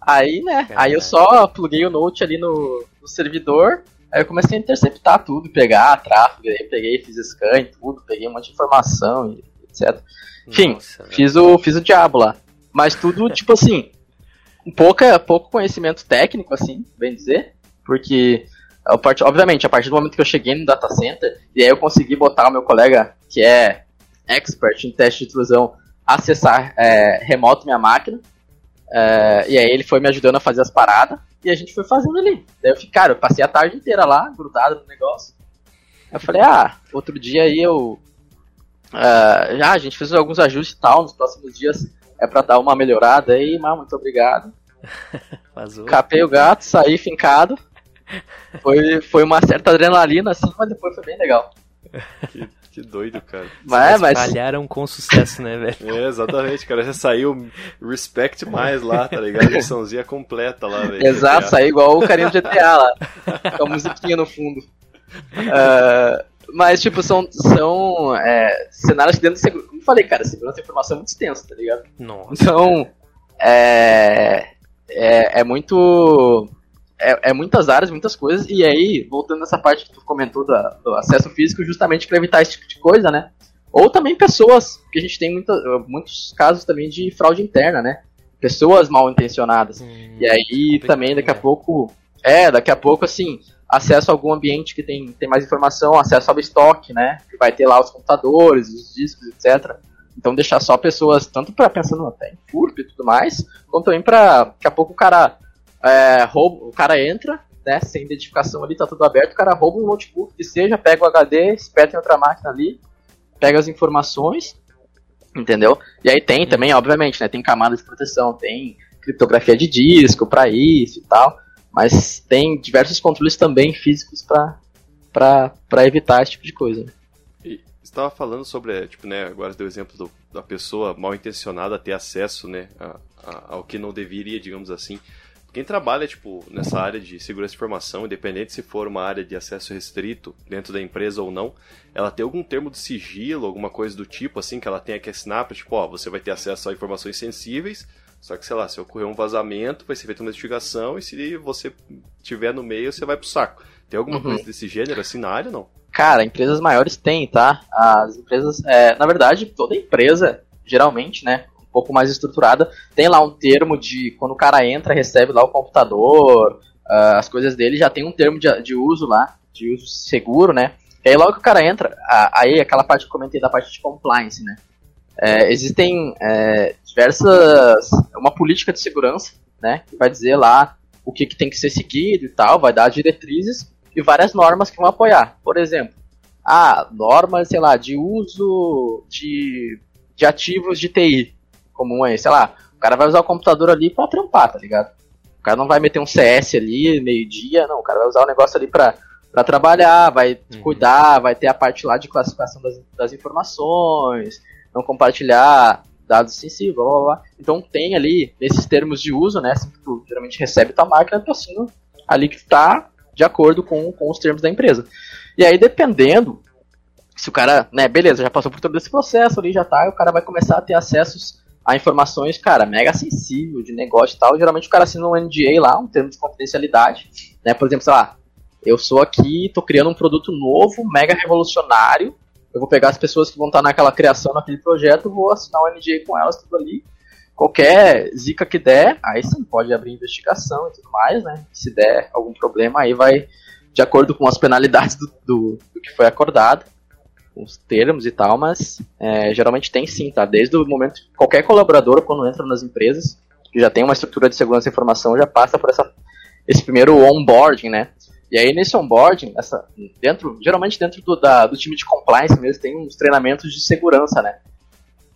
Aí, né, Caramba. aí eu só pluguei o note ali no, no servidor, Aí eu comecei a interceptar tudo, pegar tráfego, aí peguei, fiz scan e tudo, peguei um monte de informação e etc. Enfim, Nossa, fiz o, fiz o diabo lá. Mas tudo, tipo assim, pouca, pouco conhecimento técnico, assim, bem dizer, porque, obviamente, a partir do momento que eu cheguei no data center, e aí eu consegui botar o meu colega, que é expert em teste de intrusão, acessar é, remoto minha máquina, é, e aí ele foi me ajudando a fazer as paradas, e a gente foi fazendo ali. Daí eu fiquei, cara, eu passei a tarde inteira lá, grudado no negócio. Eu falei, ah, outro dia aí eu. Uh, já, a gente fez alguns ajustes e tal, nos próximos dias é pra dar uma melhorada aí, mas muito obrigado. Capei o gato, saí fincado. Foi, foi uma certa adrenalina, assim, mas depois foi bem legal. Que que doido, cara. Mas, mas... falharam com sucesso, né, velho? É, exatamente, cara. Já saiu respect mais lá, tá ligado? A missãozinha completa lá, velho. Exato, saiu igual o carinho do GTA lá. com a musiquinha no fundo. Uh, mas, tipo, são, são é, cenários que dentro de segurança. Como eu falei, cara, segurança de informação é muito extenso, tá ligado? Nossa. Então, é, é, é muito é, é, muitas áreas, muitas coisas, e aí, voltando nessa parte que tu comentou da, do acesso físico, justamente para evitar esse tipo de coisa, né? Ou também pessoas, que a gente tem muita, muitos casos também de fraude interna, né? Pessoas mal intencionadas. Hum, e aí também daqui a pouco. É, daqui a pouco, assim, acesso a algum ambiente que tem, tem mais informação, acesso ao estoque, né? Que vai ter lá os computadores, os discos, etc. Então deixar só pessoas, tanto para pensando até em furto e tudo mais, quanto também para daqui a pouco o cara é, rouba, o cara entra, né, sem identificação ali, tá tudo aberto, o cara rouba um notebook que seja, pega o HD, espeta em outra máquina ali, pega as informações, entendeu? E aí tem também, obviamente, né, tem camada de proteção, tem criptografia de disco para isso e tal, mas tem diversos controles também físicos para evitar esse tipo de coisa. Estava falando sobre, tipo, né, agora deu o exemplo do, da pessoa mal intencionada ter acesso, né, a, a, ao que não deveria, digamos assim. Quem trabalha, tipo, nessa área de segurança de informação, independente se for uma área de acesso restrito dentro da empresa ou não, ela tem algum termo de sigilo, alguma coisa do tipo, assim, que ela tenha que assinar para, tipo, ó, você vai ter acesso a informações sensíveis, só que, sei lá, se ocorrer um vazamento, vai ser feita uma investigação e se você tiver no meio, você vai pro saco. Tem alguma uhum. coisa desse gênero, assim, na área, não? Cara, empresas maiores têm, tá? As empresas, é, na verdade, toda empresa, geralmente, né, pouco mais estruturada, tem lá um termo de quando o cara entra, recebe lá o computador, uh, as coisas dele, já tem um termo de, de uso lá, de uso seguro, né? E aí logo que o cara entra, aí aquela parte que eu comentei da parte de compliance, né? É, existem é, diversas. uma política de segurança, né? Que vai dizer lá o que, que tem que ser seguido e tal, vai dar diretrizes e várias normas que vão apoiar. Por exemplo, ah, normas, sei lá, de uso de, de ativos de TI comum aí, sei lá, o cara vai usar o computador ali pra trampar, tá ligado? O cara não vai meter um CS ali, meio-dia, não, o cara vai usar o negócio ali pra, pra trabalhar, vai uhum. cuidar, vai ter a parte lá de classificação das, das informações, não compartilhar dados sensíveis, blá blá blá. Então tem ali, nesses termos de uso, né, assim que tu geralmente recebe tua máquina, tu assina ali que tá de acordo com, com os termos da empresa. E aí, dependendo, se o cara, né, beleza, já passou por todo esse processo ali, já tá, o cara vai começar a ter acessos a informações, cara, mega sensível de negócio e tal. Geralmente o cara assina um NDA lá, um termo de confidencialidade, né? Por exemplo, sei lá, eu sou aqui, tô criando um produto novo, mega revolucionário. Eu vou pegar as pessoas que vão estar naquela criação, naquele projeto, vou assinar um NDA com elas, tudo ali. Qualquer zica que der, aí sim pode abrir investigação e tudo mais, né? Se der algum problema, aí vai de acordo com as penalidades do, do, do que foi acordado os termos e tal, mas é, geralmente tem sim, tá? Desde o momento qualquer colaborador quando entra nas empresas que já tem uma estrutura de segurança da informação já passa por essa, esse primeiro onboarding, né? E aí nesse onboarding, essa, dentro, geralmente dentro do, da, do time de compliance mesmo tem uns treinamentos de segurança, né?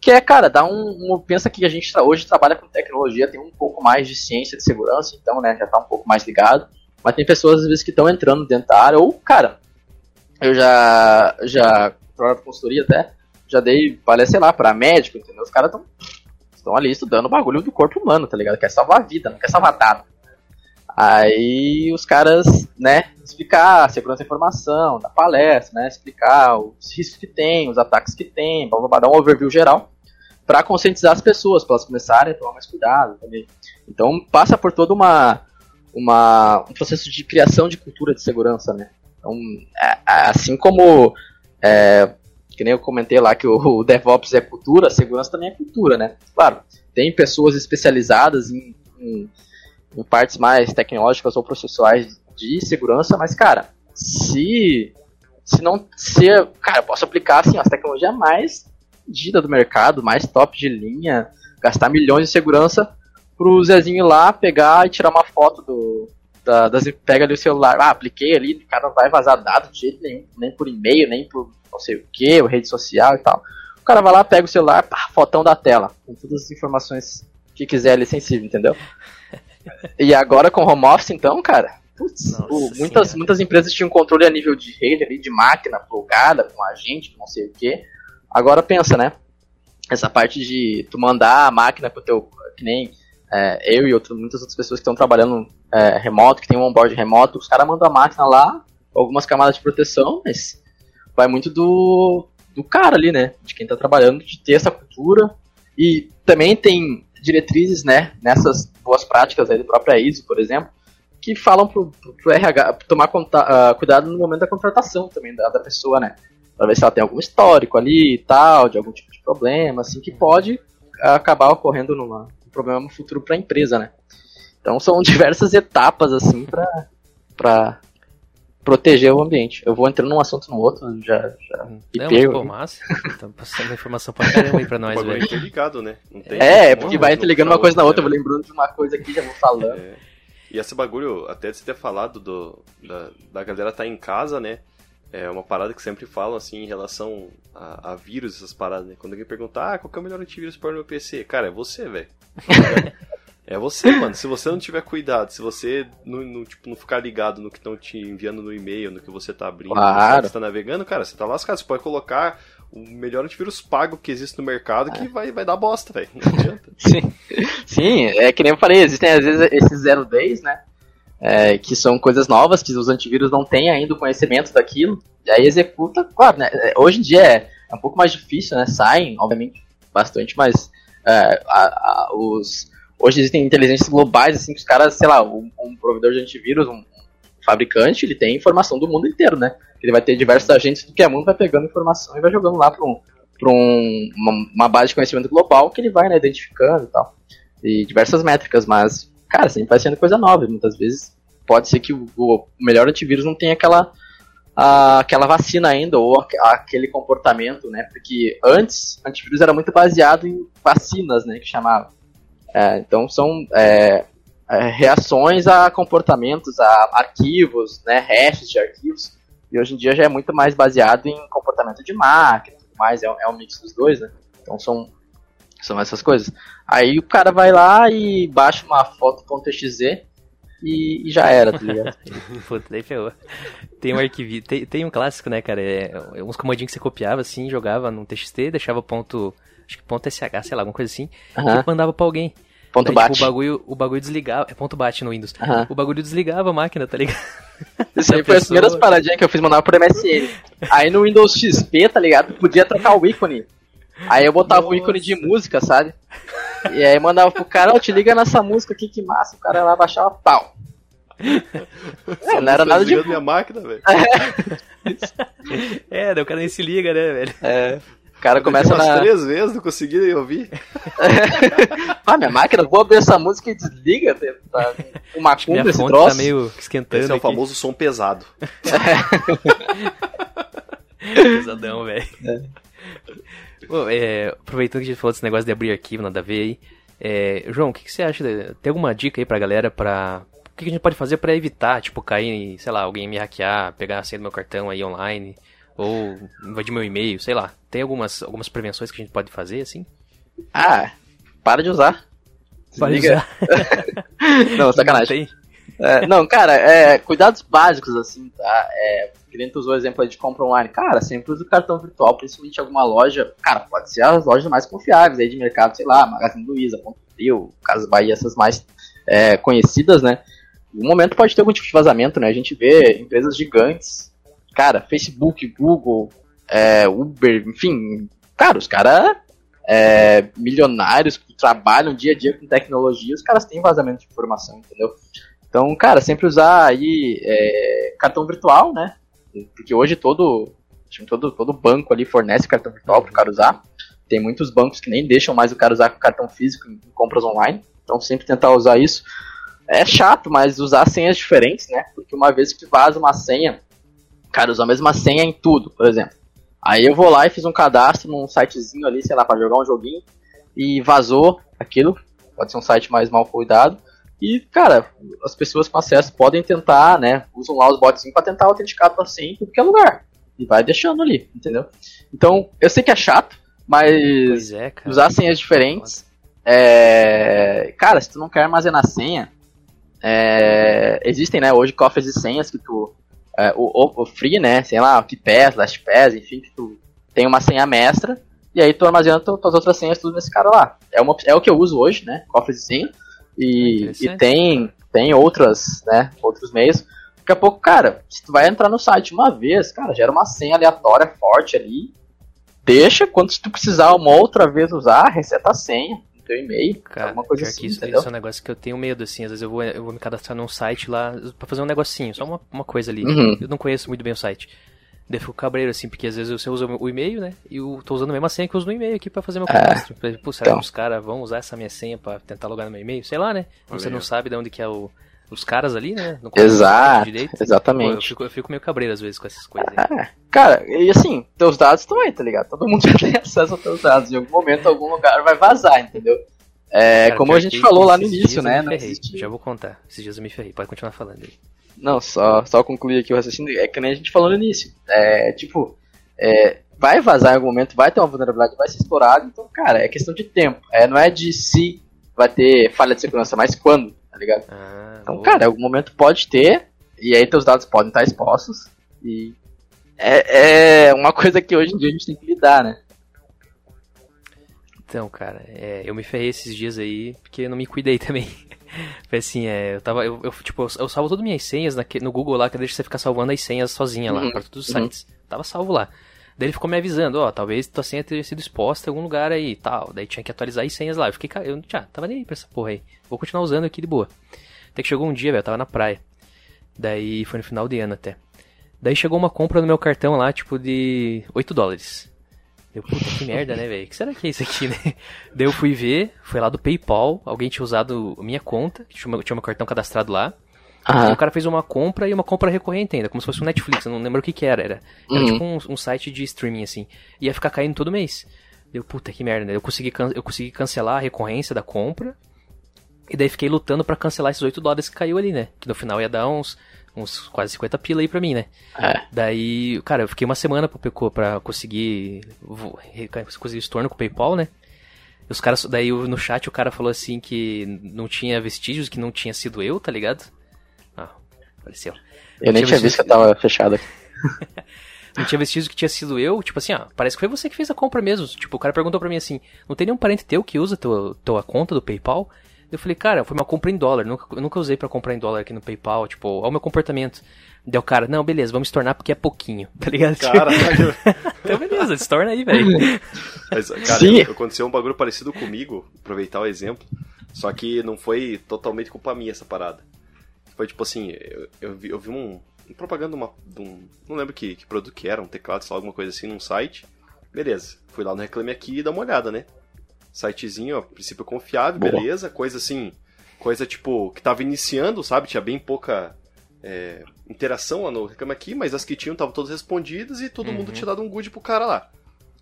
Que é, cara, dá um, um pensa que a gente hoje trabalha com tecnologia, tem um pouco mais de ciência de segurança, então, né, já tá um pouco mais ligado. Mas tem pessoas às vezes que estão entrando dentro da área ou, cara, eu já já própria consultoria até, já dei palestra, lá, pra médico, entendeu? Os caras estão ali estudando o bagulho do corpo humano, tá ligado? Quer salvar a vida, não quer salvar dado. Aí os caras, né, explicar segurança da informação, da palestra, né, explicar os riscos que tem, os ataques que tem, blá, blá, dar um overview geral, para conscientizar as pessoas, para elas começarem a tomar mais cuidado também. Então passa por todo uma, uma, um processo de criação de cultura de segurança, né. Então, é, é assim como é, que nem eu comentei lá que o, DevOps é cultura, a segurança também é cultura, né? Claro, tem pessoas especializadas em, em, em partes mais tecnológicas ou processuais de segurança, mas, cara, se se não ser, cara, eu posso aplicar assim, as tecnologias mais dita do mercado, mais top de linha, gastar milhões de segurança pro Zezinho ir lá pegar e tirar uma foto do, da, das, pega ali o celular, ah, apliquei ali, o cara não vai vazar dados de jeito nenhum, nem por e-mail, nem por não sei o que, rede social e tal. O cara vai lá, pega o celular, pá, fotão da tela, com todas as informações que quiser ali sensível, entendeu? e agora com home office, então, cara, putz, o, muitas, muitas empresas tinham controle a nível de rede ali, de máquina plugada, com agente, não sei o que. Agora pensa, né? Essa parte de tu mandar a máquina pro teu. Que nem é, eu e outro, muitas outras pessoas que estão trabalhando é, remoto, que tem um onboard remoto, os caras mandam a máquina lá, algumas camadas de proteção, mas vai muito do, do cara ali, né? De quem está trabalhando, de ter essa cultura. E também tem diretrizes, né, nessas boas práticas aí do próprio ISO, por exemplo, que falam pro, pro, RH tomar conta, uh, cuidado no momento da contratação também da, da pessoa, né? Pra ver se ela tem algum histórico ali e tal, de algum tipo de problema, assim, que pode acabar ocorrendo numa, problema no futuro para a empresa, né? Então são diversas etapas assim para para proteger o ambiente. Eu vou entrando num assunto no outro, já, já me Não, pego. Pô, massa. Tá passando informação pra caramba aí pra nós, velho. É interligado, né? Não tem é, porque vai interligando uma coisa na outra, eu vou né? lembrando de uma coisa aqui, já vou falando. É. E esse bagulho, até de você ter falado do, da, da galera tá em casa, né? É uma parada que sempre falam, assim, em relação a, a vírus, essas paradas, né? Quando alguém pergunta, ah, qual que é o melhor antivírus para o meu PC? Cara, é você, velho. é você, mano. Se você não tiver cuidado, se você não, não, tipo, não ficar ligado no que estão te enviando no e-mail, no que você tá abrindo, claro. que você tá navegando, cara, você tá lascado. Você pode colocar o melhor antivírus pago que existe no mercado que é. vai, vai dar bosta, velho. Não adianta. Sim. Sim, é que nem eu falei, existem às vezes esses 010, né? É, que são coisas novas, que os antivírus não têm ainda o conhecimento daquilo, e aí executa, claro, né, é, hoje em dia é, é um pouco mais difícil, né, saem, obviamente, bastante, mas é, a, a, os, hoje existem inteligências globais, assim, que os caras, sei lá, um, um provedor de antivírus, um, fabricante, ele tem informação do mundo inteiro, né, ele vai ter diversos agentes do que é mundo, vai pegando informação e vai jogando lá para um, um, uma, uma, base de conhecimento global que ele vai, né, identificando e tal, e diversas métricas, mas cara, sempre vai sendo coisa nova. Muitas vezes pode ser que o, o melhor antivírus não tenha aquela, a, aquela vacina ainda, ou a, aquele comportamento, né? Porque antes, antivírus era muito baseado em vacinas, né? Que chamava. É, então são é, é, reações a comportamentos, a arquivos, né? Hashes de arquivos E hoje em dia já é muito mais baseado em comportamento de máquina, tudo mais, é, é um mix dos dois, né? Então são, são essas coisas. Aí o cara vai lá e baixa uma foto.exe e, e, já era, tá ligado? Puta, daí ferrou. Tem um arquivo, tem, tem um clássico, né, cara? É, é, uns comandinhos que você copiava assim, jogava num TXT, deixava ponto, acho que ponto SH, sei lá, alguma coisa assim, uhum. e mandava pra alguém. Ponto Daí, bate. Tipo, o, bagulho, o bagulho desligava. É ponto bate no Windows. Uhum. O bagulho desligava a máquina, tá ligado? Isso aí foi as primeiras paradinhas que eu fiz mandar por MSN. Aí no Windows XP, tá ligado? Podia trocar o ícone. Aí eu botava Nossa. o ícone de música, sabe? E aí mandava pro cara, ó, oh, te liga nessa música aqui que massa. O cara lá baixava pau. É, não era nada de. minha máquina, velho. É, daí o cara nem se liga, né, velho? É. O cara começa umas na... três vezes, não consegui ouvir. ah, minha máquina, vou abrir essa música e desliga. Tá? Uma cumba esse tá troço. Tá meio esquentando Esse é o famoso som pesado. Pesadão, velho. É. é, aproveitando que a gente falou desse negócio de abrir arquivo, nada a ver aí. É, João, o que, que, você acha? De, tem alguma dica aí pra galera pra. O que, que a gente pode fazer para evitar, tipo, cair em, sei lá, alguém me hackear, pegar a senha do meu cartão aí online? Ou invadir meu e-mail, sei lá. Tem algumas, algumas prevenções que a gente pode fazer, assim? Ah, para de usar. Para de usar. não, sacanagem. Não, é, não, cara, é, cuidados básicos, assim, tá? É, nem tu usou o exemplo de compra online. Cara, sempre usa o cartão virtual, principalmente alguma loja. Cara, pode ser as lojas mais confiáveis aí de mercado, sei lá, Magazine Luiza, Ponto Frio, Casas Bahia, essas mais é, conhecidas, né? No momento pode ter algum tipo de vazamento, né? A gente vê empresas gigantes cara, Facebook, Google, é, Uber, enfim, cara, os caras é, milionários que trabalham dia a dia com tecnologia, os caras têm vazamento de informação, entendeu? Então, cara, sempre usar aí é, cartão virtual, né? Porque hoje todo, todo, todo banco ali fornece cartão virtual para o cara usar. Tem muitos bancos que nem deixam mais o cara usar cartão físico em compras online. Então, sempre tentar usar isso. É chato, mas usar senhas diferentes, né? Porque uma vez que vaza uma senha, cara usa a mesma senha em tudo, por exemplo. Aí eu vou lá e fiz um cadastro num sitezinho ali, sei lá, para jogar um joguinho e vazou aquilo. Pode ser um site mais mal cuidado. E, cara, as pessoas com acesso podem tentar, né? Usam lá os botzinhos para tentar autenticar a tua senha em qualquer lugar. E vai deixando ali, entendeu? Então, eu sei que é chato, mas é, usar senhas diferentes. É... Cara, se tu não quer armazenar senha, é... existem, né, hoje cofres de senhas que tu é, o, o, free, né? Sei lá, o KeyPass, LastPass, enfim, que tu tem uma senha mestra e aí tu armazena tu, tuas outras senhas tudo nesse cara lá. É, uma, é o que eu uso hoje, né? Cofre de senha. E, e tem, tem outras, né? Outros meios. Daqui a pouco, cara, se tu vai entrar no site uma vez, cara, gera uma senha aleatória forte ali. Deixa, quando tu precisar uma outra vez usar, reseta a senha teu e-mail, Cara, alguma coisa assim, isso? Isso é um negócio que eu tenho medo, assim, às vezes eu vou, eu vou me cadastrar num site lá pra fazer um negocinho, só uma, uma coisa ali. Uhum. Eu não conheço muito bem o site. Daí eu fico cabreiro, assim, porque às vezes você usa o e-mail, né? E eu tô usando a mesma senha que eu uso no e-mail aqui pra fazer meu é. cadastro. É, Pô, será então. que os caras vão usar essa minha senha pra tentar logar no meu e-mail? Sei lá, né? Você não sabe de onde que é o, os caras ali, né? Exato, direito. exatamente. Pô, eu, fico, eu fico meio cabreiro às vezes com essas coisas. É, cara, e assim, teus dados estão aí, tá ligado? Todo mundo já tem acesso aos teus dados. Em algum momento, algum lugar vai vazar, entendeu? É, Cara, como a gente falou lá no início, né? Já vou contar. Esses dias eu me ferrei. Pode continuar falando aí. Não, só, só concluir aqui o raciocínio. É que nem a gente falou no início. É, tipo, é, vai vazar em algum momento, vai ter uma vulnerabilidade, vai ser explorado. Então, cara, é questão de tempo. É, não é de se vai ter falha de segurança, mas quando, tá ligado? Ah, então, boa. cara, em algum momento pode ter, e aí teus dados podem estar expostos. E é, é uma coisa que hoje em dia a gente tem que lidar, né? Então, cara, é, eu me ferrei esses dias aí porque eu não me cuidei também. Foi assim, é, eu tava. Eu, eu, tipo, eu salvo todas as minhas senhas no Google lá, que deixa você ficar salvando as senhas sozinha lá, uhum. pra todos os uhum. sites. Tava salvo lá. Daí ele ficou me avisando, ó, talvez tua senha tenha sido exposta em algum lugar aí e tal. Daí tinha que atualizar as senhas lá. Eu fiquei, eu já, tava nem aí pra essa porra aí. Vou continuar usando aqui de boa. Até que chegou um dia, velho, eu tava na praia. Daí foi no final de ano até. Daí chegou uma compra no meu cartão lá, tipo, de 8 dólares. Eu, puta, que merda, né, velho? O que será que é isso aqui, né? Daí eu fui ver, foi lá do PayPal, alguém tinha usado minha conta, tinha meu, tinha meu cartão cadastrado lá. Ah. o cara fez uma compra e uma compra recorrente ainda, como se fosse um Netflix, eu não lembro o que que era. Era, era uhum. tipo um, um, site de streaming, assim. Ia ficar caindo todo mês. Deu, puta, que merda, né? Eu consegui, eu consegui cancelar a recorrência da compra. E daí fiquei lutando para cancelar esses 8 dólares que caiu ali, né? Que no final ia dar uns uns quase 50 pila aí pra mim, né? É. Daí, cara, eu fiquei uma semana pra, pra conseguir, conseguir estorno com o PayPal, né? Os caras, daí no chat o cara falou assim que não tinha vestígios, que não tinha sido eu, tá ligado? Ah, apareceu. Eu nem tinha visto que eu tava fechado aqui. não tinha vestígios que tinha sido eu, tipo assim, ó, parece que foi você que fez a compra mesmo. Tipo, o cara perguntou pra mim assim, não tem nenhum parente teu que usa tua, tua conta do PayPal? Eu falei, cara, foi uma compra em dólar, nunca, eu nunca usei para comprar em dólar aqui no PayPal, tipo, olha o meu comportamento. Deu o cara, não, beleza, vamos tornar porque é pouquinho, tá ligado? Caralho. então beleza, se torna aí, velho. Cara, Sim. aconteceu um bagulho parecido comigo, aproveitar o exemplo, só que não foi totalmente culpa minha essa parada. Foi tipo assim, eu, eu vi, eu vi um, um propaganda uma, de um. Não lembro que, que produto que era, um teclado, sei lá, alguma coisa assim, num site. Beleza, fui lá no Reclame Aqui e dá uma olhada, né? Sitezinho, a princípio confiável, Boa. beleza. Coisa assim, coisa tipo, que tava iniciando, sabe? Tinha bem pouca é, interação lá no Reclame Aqui, mas as que tinham estavam todas respondidas e todo uhum. mundo tinha dado um good pro cara lá.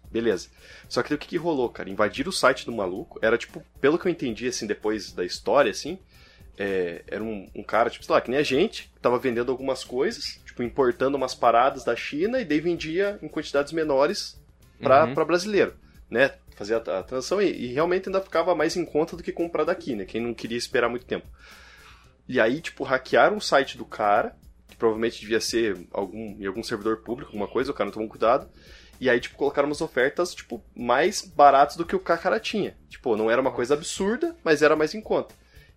Beleza. Só que o que, que rolou, cara? Invadir o site do maluco era tipo, pelo que eu entendi, assim, depois da história, assim, é, era um, um, cara, tipo, sei lá, que nem a gente, que tava vendendo algumas coisas, tipo, importando umas paradas da China e daí vendia em quantidades menores para uhum. brasileiro, né? Fazia a, transação e, e, realmente ainda ficava mais em conta do que comprar daqui, né? Quem não queria esperar muito tempo. E aí, tipo, hackearam o site do cara, que provavelmente devia ser algum, em algum servidor público, alguma coisa, o cara não tomou cuidado. E aí, tipo, colocaram umas ofertas, tipo, mais baratas do que o cara tinha. Tipo, não era uma coisa absurda, mas era mais em conta.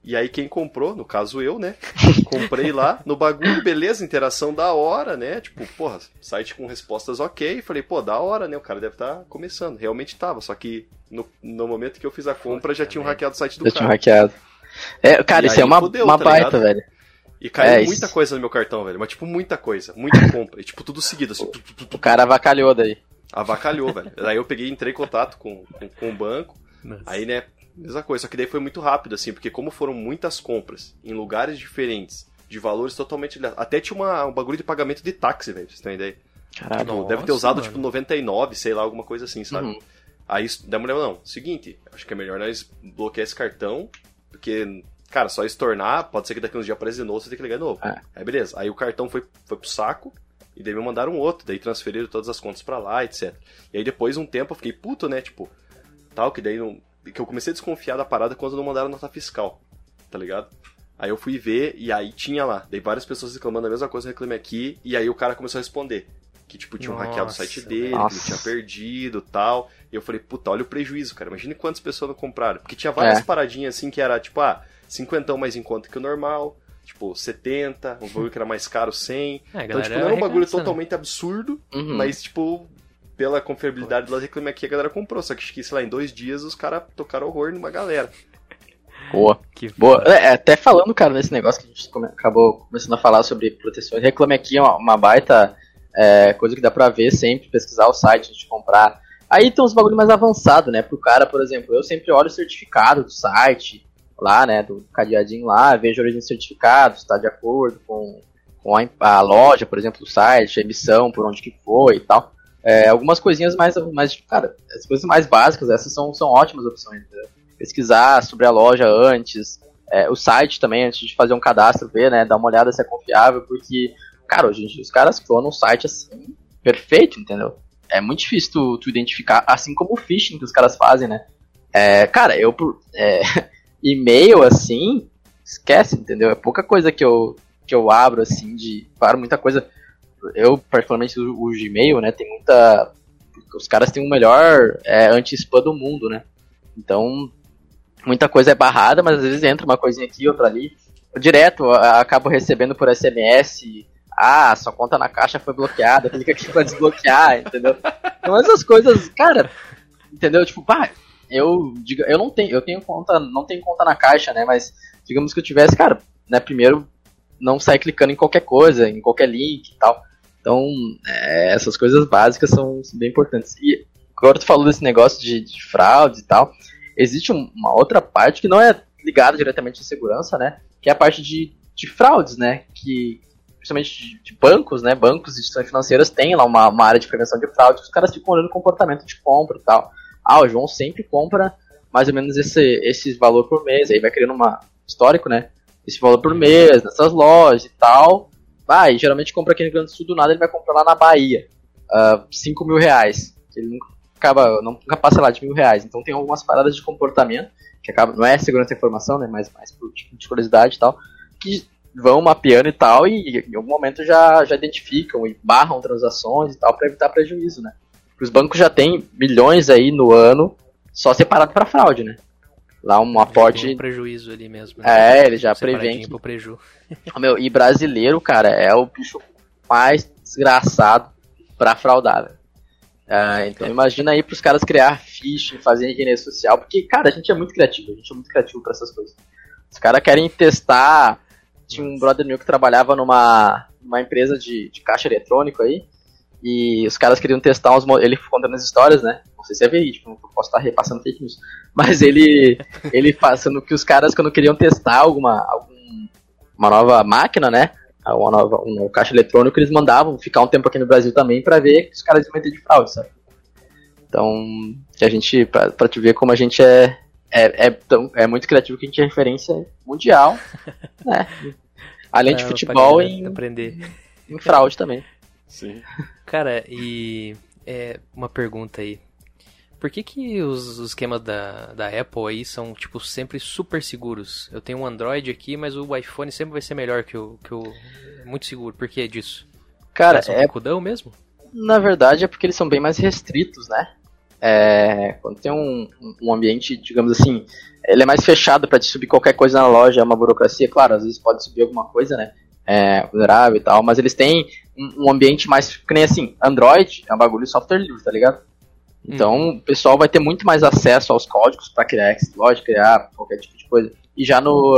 E aí quem comprou, no caso eu, né? Comprei lá no bagulho, beleza, interação da hora, né? Tipo, porra, site com respostas ok. Falei, pô, da hora, né? O cara deve estar tá começando. Realmente tava, só que no, no momento que eu fiz a compra já tinham hackeado o site do já cara. Já hackeado. É, cara, e isso é uma, fudeu, uma tá baita, velho. E caiu é, muita isso... coisa no meu cartão, velho. Mas, tipo, muita coisa. Muita compra. E, tipo, tudo seguido, assim. O cara avacalhou daí. Avacalhou, velho. Daí eu peguei entrei em contato com, com, com o banco. Nossa. Aí, né, Mesma coisa, só que daí foi muito rápido, assim, porque como foram muitas compras em lugares diferentes, de valores totalmente. Até tinha uma, um bagulho de pagamento de táxi, velho, pra vocês terem ideia. Caralho, tipo, nossa, deve ter usado, mano. tipo, 99, sei lá, alguma coisa assim, sabe? Uhum. Aí da mulher, não, seguinte, acho que é melhor nós bloquear esse cartão, porque, cara, só estornar, pode ser que daqui uns dias apareça de novo, você tem que ligar de novo. É. Aí beleza, aí o cartão foi, foi pro saco, e daí me mandaram outro, daí transferiram todas as contas para lá, etc. E aí depois, um tempo, eu fiquei puto, né, tipo, tal, que daí não, que eu comecei a desconfiar da parada quando não mandaram nota fiscal, tá ligado? Aí eu fui ver e aí tinha lá, dei várias pessoas reclamando a mesma coisa, reclame aqui, e aí o cara começou a responder. Que, tipo, tinham nossa, hackeado o site dele, nossa. que ele tinha perdido tal. E eu falei, puta, olha o prejuízo, cara. Imagine quantas pessoas não compraram. Porque tinha várias é. paradinhas assim que era, tipo, ah, 50 mais em conta que o normal, tipo, 70, um bagulho que era mais caro, 100. É, então, tipo, não era um bagulho né? totalmente absurdo, uhum. mas, tipo, pela confiabilidade do Reclame Aqui, a galera comprou. Só que, sei lá, em dois dias os caras tocaram horror numa galera. Boa. Que Boa. É, até falando, cara, nesse negócio que a gente come, acabou começando a falar sobre proteções, Reclame Aqui é uma, uma baita é, coisa que dá pra ver sempre, pesquisar o site antes de comprar. Aí tem uns bagulho mais avançado, né? Pro cara, por exemplo, eu sempre olho o certificado do site, lá, né, do cadeadinho lá, vejo a origem do certificado, se tá de acordo com, com a, a, loja, por exemplo, do site, a emissão, por onde que foi e tal. É, algumas coisinhas mais, mais, cara, as coisas mais básicas, essas são, são ótimas opções. Né? Pesquisar sobre a loja antes, é, o site também, antes de fazer um cadastro, ver, né, dar uma olhada se é confiável, porque, cara, hoje os caras clonam um site assim, perfeito, entendeu? É muito difícil tu, tu identificar, assim como o phishing que os caras fazem, né? É, cara, eu, é, e-mail assim, esquece, entendeu? É pouca coisa que eu, que eu abro, assim, de, claro, muita coisa eu particularmente o, Gmail, né, tem muita os caras têm o melhor é, anti-spam do mundo, né? Então, muita coisa é barrada, mas às vezes entra uma coisinha aqui, outra ali. Direto, eu acabo recebendo por SMS, ah, sua conta na caixa foi bloqueada, clica aqui pra desbloquear, entendeu? Então essas coisas, cara, entendeu? Tipo, pá, eu digo, eu não tenho, eu tenho conta, não tenho conta na caixa, né? Mas digamos que eu tivesse, cara, né, primeiro não sair clicando em qualquer coisa, em qualquer link e tal. Então, é, essas coisas básicas são bem importantes. E agora tu falou desse negócio de, de fraude e tal, existe uma outra parte que não é ligada diretamente à segurança, né? Que é a parte de, de fraudes, né? Que principalmente de, bancos, né? Bancos e instituições financeiras têm lá uma, uma área de prevenção de fraude, os caras ficam olhando o comportamento de compra e tal. Ah, o João sempre compra mais ou menos esse, esse valor por mês, aí vai criando uma histórico, né? Esse valor por mês nessas lojas e tal vai, ah, geralmente compra aqui no Rio Grande do Sul, do nada ele vai comprar lá na Bahia. Uh, ah, 5 mil reais. Ele nunca acaba, nunca passa lá de mil reais. Então tem algumas paradas de comportamento, que acaba, não é segurança da informação, né? Mas mais por tipo de curiosidade e tal, que vão mapeando e tal, e em algum momento já, já identificam e barram transações e tal para evitar prejuízo, né? Os bancos já têm milhões aí no ano só separado para fraude, né? Lá um aporte. um prejuízo ali mesmo. Né? É, ele já prevê. Que... preju. Meu, e brasileiro, cara, é o bicho mais desgraçado pra fraudar, velho. É, então imagina aí pros caras criar phishing, fazer engenharia social, porque, cara, a gente é muito criativo, a gente é muito criativo para essas coisas. Os caras querem testar. Tinha um brother meu que trabalhava numa, numa empresa de, de caixa eletrônico aí, e os caras queriam testar uns ele contando as histórias, né? Não sei se é verídico, não posso estar repassando fake news. Mas ele ele passando que os caras quando queriam testar alguma algum, uma nova máquina, né? Uma nova um caixa eletrônico, eles mandavam ficar um tempo aqui no Brasil também para ver que os caras iam meter de fraude, sabe? Então, que a gente pra, pra te ver como a gente é é, é, tão, é muito criativo que a gente é referência mundial, né? Além de futebol em, aprender. em fraude também. Sim. Cara, e é, uma pergunta aí. Por que, que os, os esquemas da, da Apple aí são, tipo, sempre super seguros? Eu tenho um Android aqui, mas o iPhone sempre vai ser melhor que o... Que o muito seguro. Por que disso? Cara, é... Um cudão mesmo? Na verdade é porque eles são bem mais restritos, né? É, quando tem um, um ambiente, digamos assim, ele é mais fechado para te subir qualquer coisa na loja, é uma burocracia, claro, às vezes pode subir alguma coisa, né? É, vulnerável e tal, mas eles têm um, ambiente mais. Que nem assim, Android é um bagulho de software livre, tá ligado? Então hum. o pessoal vai ter muito mais acesso aos códigos para criar exploit, criar qualquer tipo de coisa. E já no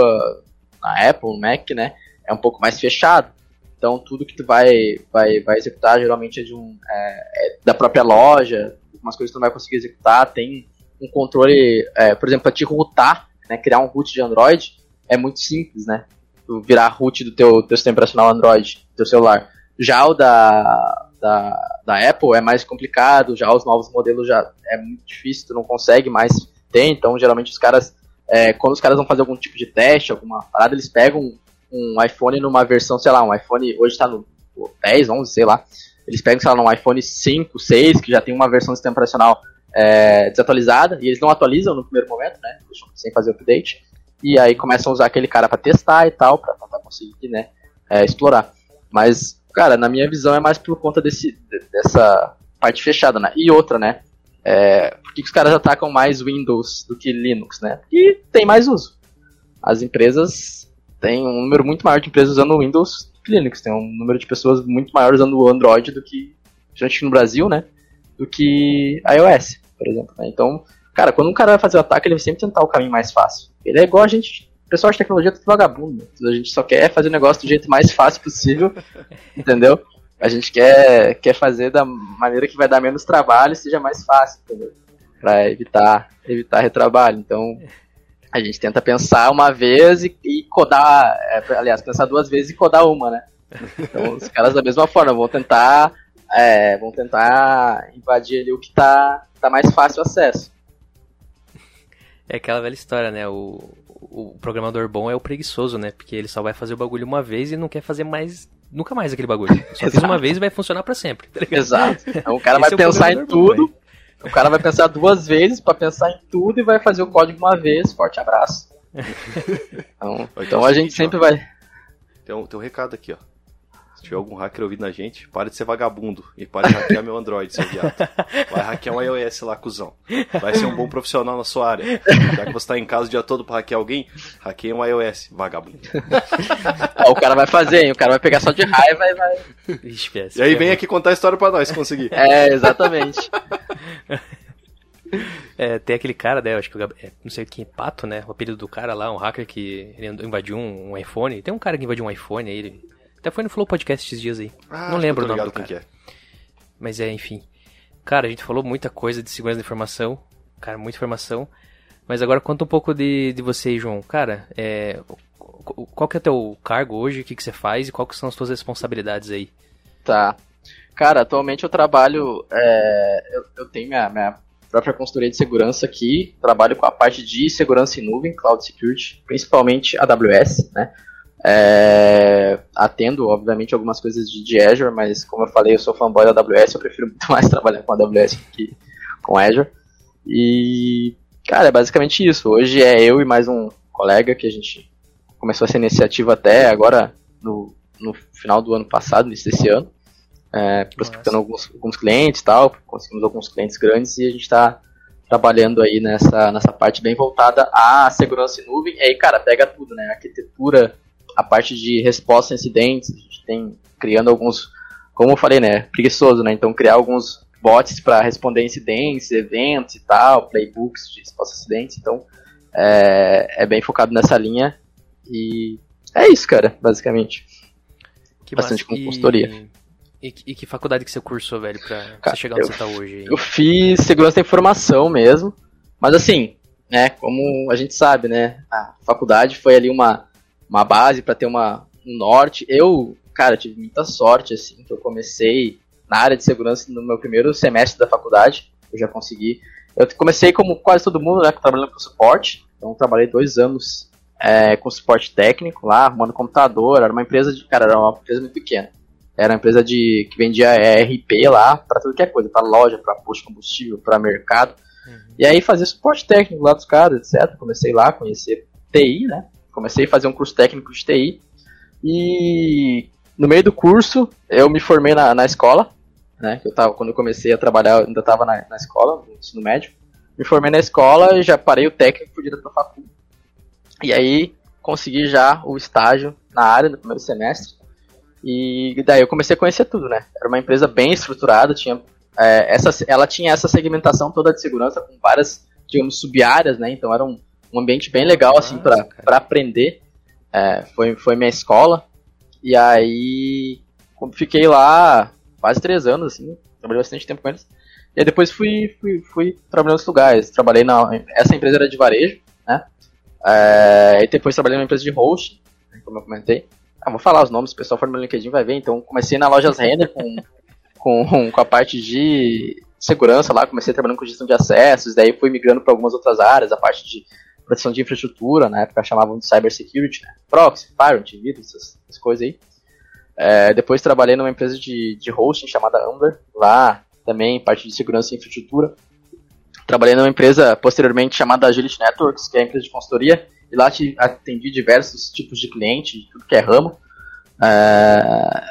na Apple, no Mac, né, é um pouco mais fechado. Então tudo que tu vai vai, vai executar geralmente é de um é, é da própria loja, algumas coisas tu não vai conseguir executar, tem um controle, é, por exemplo, para te routar, né, criar um root de Android é muito simples, né? Tu virar root do teu, teu sistema operacional Android, do teu celular. Já o da, da, da Apple é mais complicado, já os novos modelos já é muito difícil, tu não consegue mais ter, então geralmente os caras, é, quando os caras vão fazer algum tipo de teste, alguma parada, eles pegam um iPhone numa versão, sei lá, um iPhone, hoje está no 10, 11, sei lá, eles pegam, sei lá, um iPhone 5, 6, que já tem uma versão do sistema operacional é, desatualizada, e eles não atualizam no primeiro momento, né, sem fazer update, e aí começam a usar aquele cara para testar e tal, para conseguir, né, é, explorar. Mas Cara, na minha visão é mais por conta desse, dessa parte fechada, né? E outra, né? É, por que os caras atacam mais Windows do que Linux, né? Porque tem mais uso. As empresas têm um número muito maior de empresas usando Windows que Linux. Tem um número de pessoas muito maior usando o Android do que, gente no Brasil, né? Do que iOS, por exemplo. Né? Então, cara, quando um cara vai fazer o ataque, ele vai sempre tentar o caminho mais fácil. Ele é igual a gente o pessoal de tecnologia é tudo vagabundo. A gente só quer fazer o negócio do jeito mais fácil possível, entendeu? A gente quer, quer fazer da maneira que vai dar menos trabalho e seja mais fácil, entendeu? Pra evitar, evitar retrabalho. Então, a gente tenta pensar uma vez e, e codar, é, aliás, pensar duas vezes e codar uma, né? Então, os caras da mesma forma vão tentar, é, vão tentar invadir ali o que tá, tá mais fácil acesso. É aquela velha história, né? O, o programador bom é o preguiçoso, né? Porque ele só vai fazer o bagulho uma vez e não quer fazer mais nunca mais aquele bagulho. Só fiz uma vez e vai funcionar para sempre. Tá Exato. Então o cara vai é pensar em tudo. Bom, o cara vai pensar duas vezes para pensar em tudo e vai fazer o código uma vez. Forte abraço. Então, então a gente sempre vai. Tem um, tem um recado aqui, ó. Se tiver algum hacker ouvindo a gente, pare de ser vagabundo e pare de hackear meu Android, seu viado. Vai hackear um iOS lá, cuzão. Vai ser um bom profissional na sua área. Já que você tá em casa o dia todo pra hackear alguém, hackeia um iOS, vagabundo. o cara vai fazer, hein? O cara vai pegar só de raiva e vai. e aí vem aqui contar a história pra nós, se conseguir. É, exatamente. É, tem aquele cara, né? Acho que é, não sei quem, Pato, né? O apelido do cara lá, um hacker que invadiu um, um iPhone. Tem um cara que invadiu um iPhone aí, ele até foi no Flow Podcast esses dias aí. Ah, não lembro o nome do cara. É. Mas é, enfim. Cara, a gente falou muita coisa de segurança da informação. Cara, muita informação. Mas agora conta um pouco de, de você, João. Cara, é, qual que é o teu cargo hoje? O que, que você faz? E quais são as suas responsabilidades aí? Tá. Cara, atualmente eu trabalho... É, eu, eu tenho minha, minha própria consultoria de segurança aqui. Trabalho com a parte de segurança em nuvem, Cloud Security. Principalmente AWS, né? É, atendo, obviamente, algumas coisas de, de, Azure, mas como eu falei, eu sou fanboy da AWS, eu prefiro muito mais trabalhar com a AWS que com Azure. E, cara, é basicamente isso. Hoje é eu e mais um colega que a gente começou essa iniciativa até agora no, no final do ano passado, início desse ano, é, prospectando alguns, alguns clientes e tal, conseguimos alguns clientes grandes e a gente está trabalhando aí nessa, nessa parte bem voltada à segurança em nuvem. E aí, cara, pega tudo, né? Arquitetura, a parte de resposta a incidentes, a gente tem criando alguns, como eu falei, né? Preguiçoso, né? Então, criar alguns bots para responder incidentes, eventos e tal, playbooks de resposta a incidentes. Então, é, é bem focado nessa linha. E é isso, cara, basicamente. Que Bastante massa. consultoria. E... E, e, que faculdade que você cursou, velho, pra Cara, você chegar onde eu, você tá hoje? Eu fiz segurança da informação mesmo, mas assim, né, como a gente sabe, né, a faculdade foi ali uma, uma base para ter uma, um norte. Eu, cara, tive muita sorte, assim, que eu comecei na área de segurança no meu primeiro semestre da faculdade, eu já consegui. Eu comecei como quase todo mundo, né, trabalhando com suporte, então trabalhei dois anos é, com suporte técnico lá, arrumando computador, era uma empresa de, cara, era uma empresa muito pequena. Era uma empresa de, que vendia RP lá para tudo que é coisa, para loja, para posto de combustível, para mercado. Uhum. E aí fazia suporte técnico lá dos caras, etc. Comecei lá a conhecer TI, né? Comecei a fazer um curso técnico de TI. E no meio do curso eu me formei na, na escola, né? Eu tava, quando eu comecei a trabalhar, eu ainda estava na, na escola, no ensino médio. Me formei na escola e já parei o técnico direto pra facu. E aí consegui já o estágio na área no primeiro semestre. E daí eu comecei a conhecer tudo, né? Era uma empresa bem estruturada, tinha é, essa, ela tinha essa segmentação toda de segurança com várias, digamos, sub-áreas, né? Então era um, ambiente bem legal, assim, para aprender. É, foi, foi minha escola. E aí fiquei lá quase três anos, assim, trabalhei bastante tempo com eles. E aí depois fui, fui, fui trabalhando em outros lugares. Trabalhei na. Essa empresa era de varejo, né? É, e depois trabalhei numa empresa de host, né, como eu comentei. Ah, vou falar os nomes, o pessoal for no meu LinkedIn vai ver. Então, comecei na Lojas Render com, com, com a parte de segurança lá, comecei trabalhando com gestão de acessos, daí fui migrando para algumas outras áreas, a parte de proteção de infraestrutura, na época chamavam de cybersecurity, né? proxy, firewall, antivírus, essas, essas coisas aí. É, depois trabalhei numa empresa de, de hosting chamada Amber, lá também, parte de segurança e infraestrutura. Trabalhei numa empresa posteriormente chamada Agility Networks, que é a empresa de consultoria, e lá atendi diversos tipos de cliente, de tudo que é ramo, é,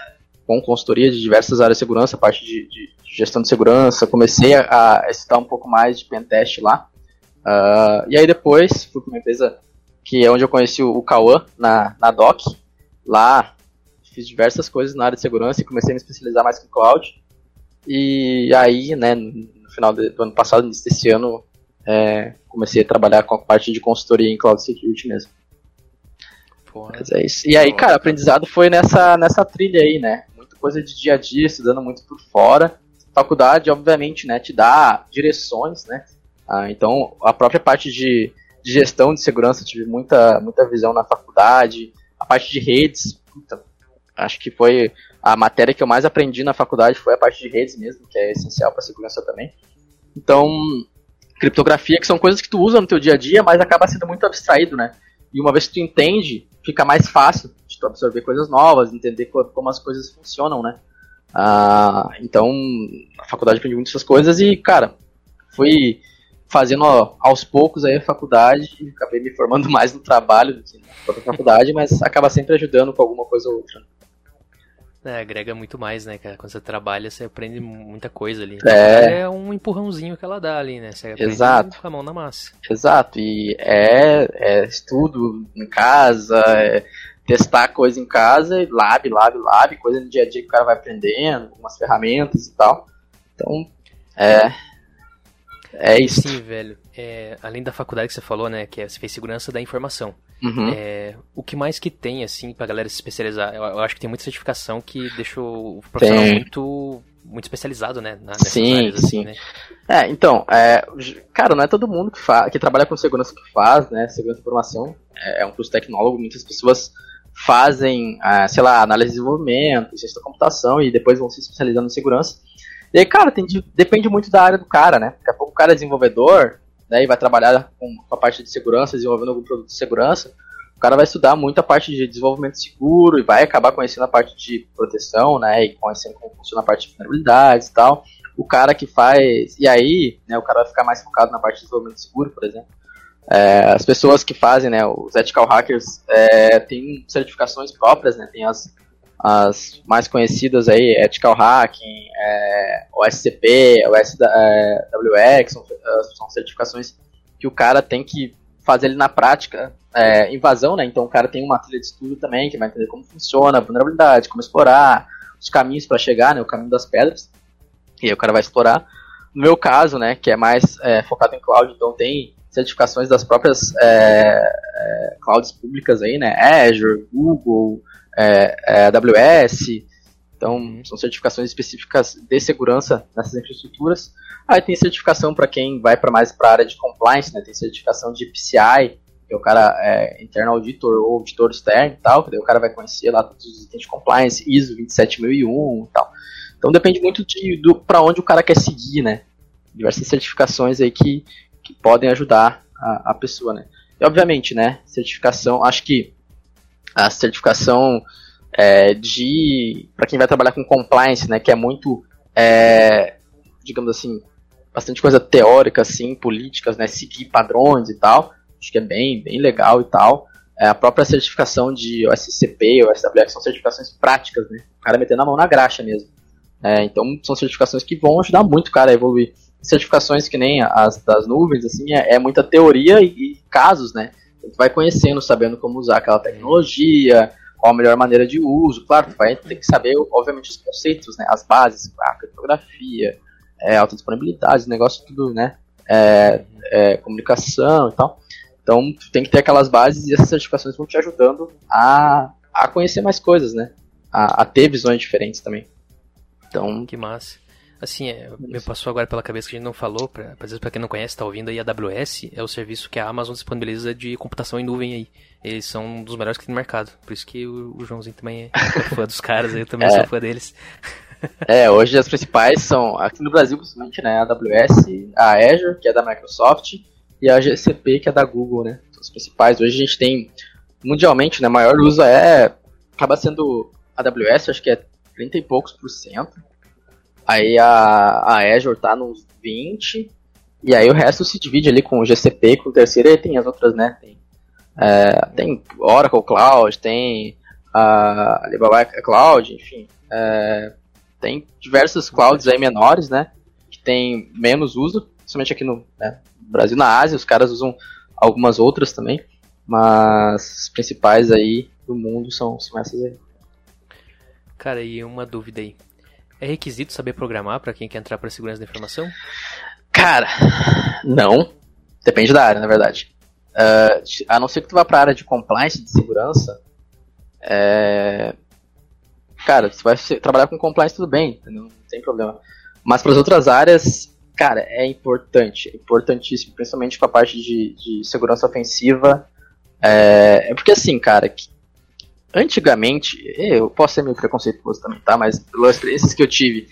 com consultoria de diversas áreas de segurança, parte de, de gestão de segurança. Comecei a, a estudar um pouco mais de pentest lá. Uh, e aí depois fui para uma empresa que é onde eu conheci o, o Cauã, na, na DOC. Lá fiz diversas coisas na área de segurança e comecei a me especializar mais com cloud. E aí, né, no final do ano passado, início desse ano, é, comecei a trabalhar com a parte de consultoria em cloud security mesmo. Mas é isso. E aí, cara, aprendizado foi nessa, nessa trilha aí, né? Muita coisa de dia a dia, estudando muito por fora. Faculdade, obviamente, né, te dá direções, né? Ah, então, a própria parte de, de gestão de segurança, tive muita, muita visão na faculdade. A parte de redes, puta, acho que foi a matéria que eu mais aprendi na faculdade foi a parte de redes mesmo, que é essencial para segurança também. Então, criptografia, que são coisas que tu usa no teu dia a dia, mas acaba sendo muito abstraído, né? E uma vez que tu entende, fica mais fácil de tu absorver coisas novas, entender como as coisas funcionam, né? Ah, então, a faculdade aprendi muitas coisas e, cara, fui fazendo ó, aos poucos aí a faculdade e acabei me formando mais no trabalho do que na própria faculdade, mas acaba sempre ajudando com alguma coisa ou outra. É, agrega muito mais, né, cara? Quando você trabalha, você aprende muita coisa ali. É, é um empurrãozinho que ela dá ali, né? Você aprende Exato. com a mão na massa. Exato, e é, é estudo em casa, é testar coisa em casa, lab, lab, lab, coisa no dia a dia que o cara vai aprendendo, algumas ferramentas e tal. Então, é, é isso. Sim, velho. É, além da faculdade que você falou, né, que é, você fez segurança da informação. Uhum. É, o que mais que tem, assim, pra galera se especializar? Eu, eu, acho que tem muita certificação que deixa o profissional muito, muito especializado, né? Na, sim, áreas, assim, sim. Né? É, então, é, cara, não é todo mundo que, que trabalha com segurança que faz, né? Segurança de informação é, é um curso tecnólogo, muitas pessoas fazem, é, sei lá, análise de desenvolvimento, ciência da computação e depois vão se especializando em segurança. E aí, cara, tem, depende muito da área do cara, né? Daqui a pouco o cara é desenvolvedor, né, e vai trabalhar com, com, a parte de segurança, desenvolvendo algum produto de segurança. o cara vai estudar muito a parte de desenvolvimento seguro e vai acabar conhecendo a parte de proteção, né, e conhecendo como funciona a parte de vulnerabilidades e tal. O cara que faz, e aí, né, o cara vai ficar mais focado na parte de desenvolvimento seguro, por exemplo. É, as pessoas que fazem, né, os ethical hackers, é, têm certificações próprias, né, tem as, as mais conhecidas aí, ethical hacking, é, OSCP, OSWX, são, são certificações que o cara tem que fazer ele na prática é, invasão, né? Então o cara tem uma trilha de estudo também que vai entender como funciona a vulnerabilidade, como explorar, os caminhos para chegar, né? O caminho das pedras. E aí o cara vai explorar. No meu caso, né? Que é mais é, focado em cloud, então tem certificações das próprias é, é clouds públicas aí, né? Azure, Google, é, é, AWS. Então são certificações específicas de segurança nessas infraestruturas. Aí tem certificação para quem vai para mais para a área de compliance, né? Tem certificação de PCI, que o cara é interno auditor ou auditor externo e tal, que daí o cara vai conhecer lá todos os itens de compliance, ISO 27001 e tal. Então depende muito de para onde o cara quer seguir, né? Diversas certificações aí que, que podem ajudar a, a pessoa, né? E obviamente, né, certificação, acho que a certificação é, de para quem vai trabalhar com compliance, né, que é muito é, digamos assim, bastante coisa teórica assim, políticas, né, seguir padrões e tal acho que é bem, bem legal e tal. É, a própria certificação de OSCP ou SWX são certificações práticas, né? O cara metendo a mão na graxa mesmo. É, então são certificações que vão ajudar muito o cara a evoluir. Certificações que nem as das nuvens, assim, é, é muita teoria e, e, casos, né? Tu vai conhecendo, sabendo como usar aquela tecnologia, qual a melhor maneira de uso. Claro, tu vai ter que saber, obviamente, os conceitos, né? As bases, a criptografia, é, alta disponibilidade, negócio tudo, né? É, é, comunicação e tal. Então, tem que ter aquelas bases e essas certificações vão te ajudando a, a conhecer mais coisas, né? A, a ter visões diferentes também. Então, que massa. Assim, é, me passou agora pela cabeça que a gente não falou, pra, às vezes para quem não conhece, tá ouvindo aí, a AWS é o serviço que a Amazon disponibiliza de computação em nuvem aí. Eles são um dos melhores que tem no mercado. Por isso que o, o Joãozinho também é fã dos caras, eu também é. sou fã deles. É, hoje as principais são, aqui no Brasil, principalmente, né, a AWS, a Azure, que é da Microsoft, e a GCP, que é da Google, né? São as principais. Hoje a gente tem, mundialmente, né, maior uso é, acaba sendo a AWS, acho que é 30 e poucos por cento. Aí a, a Azure tá nos 20, e aí o resto se divide ali com o GCP, com o terceiro, e tem as outras, né? Tem, é, tem Oracle Cloud, tem a Alibaba Cloud, enfim. É, tem diversos clouds aí menores, né? Que tem menos uso, principalmente aqui no, né, Brasil, na Ásia, os caras usam algumas outras também, mas as principais aí do mundo são, são essas aí. Cara, e uma dúvida aí. É requisito saber programar para quem quer entrar para segurança da informação? Cara, não. Depende da área, na verdade. Uh, a não ser que tu vá para a área de compliance, de segurança, é... cara, você vai trabalhar com compliance tudo bem, não tem problema. Mas para as outras áreas, Cara, é importante, é importantíssimo, principalmente com a parte de, de segurança ofensiva. É, é, porque assim, cara, antigamente, eu posso ser meio preconceituoso também, tá? Mas pelas experiências que eu tive,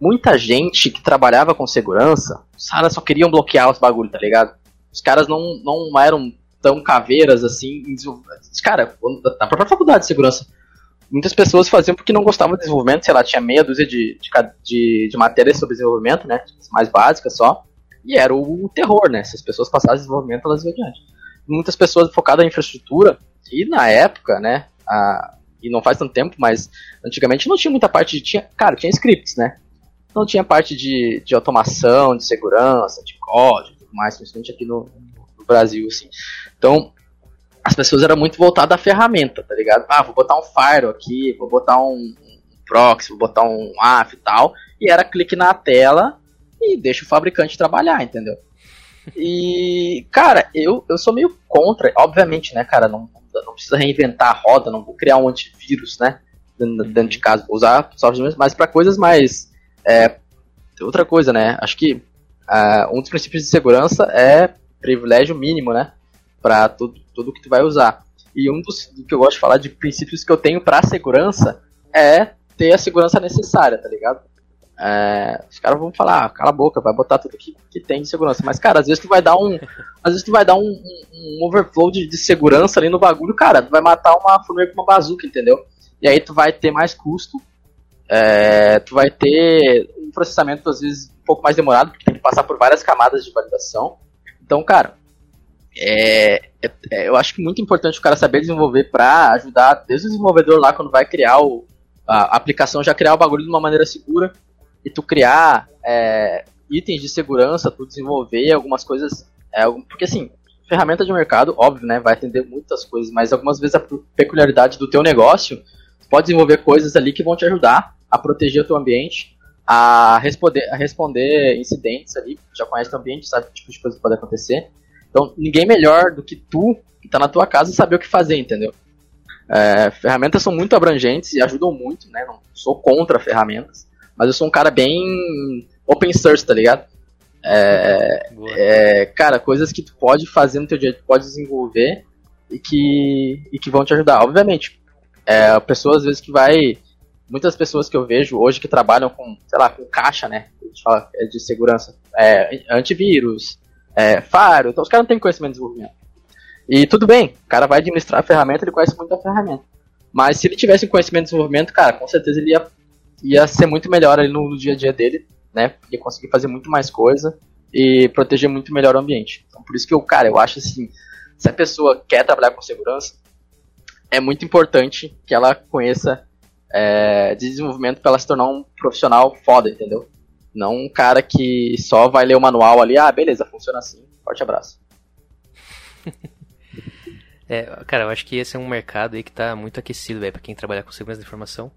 muita gente que trabalhava com segurança, os caras só queriam bloquear os bagulhos, tá ligado? Os caras não, não eram tão caveiras assim. Cara, na própria faculdade de segurança muitas pessoas faziam porque não gostavam de desenvolvimento, sei lá, tinha meia dúzia de, de, de, de matérias sobre desenvolvimento, né, mais básicas só, e era o, terror, né, se as pessoas passassem desenvolvimento, elas iam adiante. Muitas pessoas focadas em infraestrutura, e na época, né, a, e não faz tanto tempo, mas antigamente não tinha muita parte de, tinha, cara, tinha scripts, né, não tinha parte de, de automação, de segurança, de código, tudo mais, principalmente aqui no, no Brasil, assim. Então, as pessoas eram muito voltadas à ferramenta, tá ligado? Ah, vou botar um firewall aqui, vou botar um proxy, vou botar um AF e tal. E era clique na tela e deixa o fabricante trabalhar, entendeu? E, cara, eu, eu sou meio contra, obviamente, né, cara, não, não precisa reinventar a roda, não vou criar um antivírus, né, dentro de casa, vou usar software, mas para coisas mais. É, outra coisa, né, acho que uh, um dos princípios de segurança é privilégio mínimo, né, para tudo, tudo que tu vai usar. E um dos do que eu gosto de falar de princípios que eu tenho para segurança é ter a segurança necessária, tá ligado? É, os caras vão falar, ah, cala a boca, vai botar tudo que, que tem de segurança. Mas, cara, às vezes tu vai dar um. Às vezes tu vai dar um, um, um overflow de, de, segurança ali no bagulho, cara, tu vai matar uma formiga com uma bazuca, entendeu? E aí tu vai ter mais custo, é, tu vai ter um processamento, às vezes, um pouco mais demorado, porque tem que passar por várias camadas de validação. Então, cara, é, é, é eu acho que muito importante o cara saber desenvolver para ajudar desde o desenvolvedor lá quando vai criar o, a aplicação, já criar o bagulho de uma maneira segura e tu criar é, itens de segurança, tu desenvolver algumas coisas. É, porque assim, ferramenta de mercado, óbvio, né, vai atender muitas coisas, mas algumas vezes a peculiaridade do teu negócio, tu pode desenvolver coisas ali que vão te ajudar a proteger o teu ambiente, a responder, a responder incidentes ali, já conhece o ambiente, sabe que tipo de coisa que pode acontecer. Então, ninguém melhor do que tu, que está na tua casa, saber o que fazer, entendeu? É, ferramentas são muito abrangentes e ajudam muito, né? Não sou contra ferramentas, mas eu sou um cara bem open source, tá ligado? É, é, cara, coisas que tu pode fazer no teu dia, tu pode desenvolver e que, e que vão te ajudar. Obviamente, é, pessoas às vezes que vai. Muitas pessoas que eu vejo hoje que trabalham com, sei lá, com caixa, né? A gente fala é de segurança, é, antivírus, é, faro, então os caras não têm conhecimento de desenvolvimento. E tudo bem, o cara vai administrar a ferramenta, ele conhece muito a ferramenta. Mas se ele tivesse conhecimento de desenvolvimento, cara, com certeza ele ia ia ser muito melhor ali no, dia a dia dele, né? Ia conseguir fazer muito mais coisa e proteger muito melhor o ambiente. Então, por isso que eu, cara, eu acho assim, se a pessoa quer trabalhar com segurança, é muito importante que ela conheça é, de desenvolvimento para ela se tornar um profissional foda, entendeu? Não um cara que só vai ler o manual ali, ah, beleza, funciona assim, forte abraço. é, cara, eu acho que esse é um mercado aí que tá muito aquecido, velho, pra quem trabalha com segurança da informação.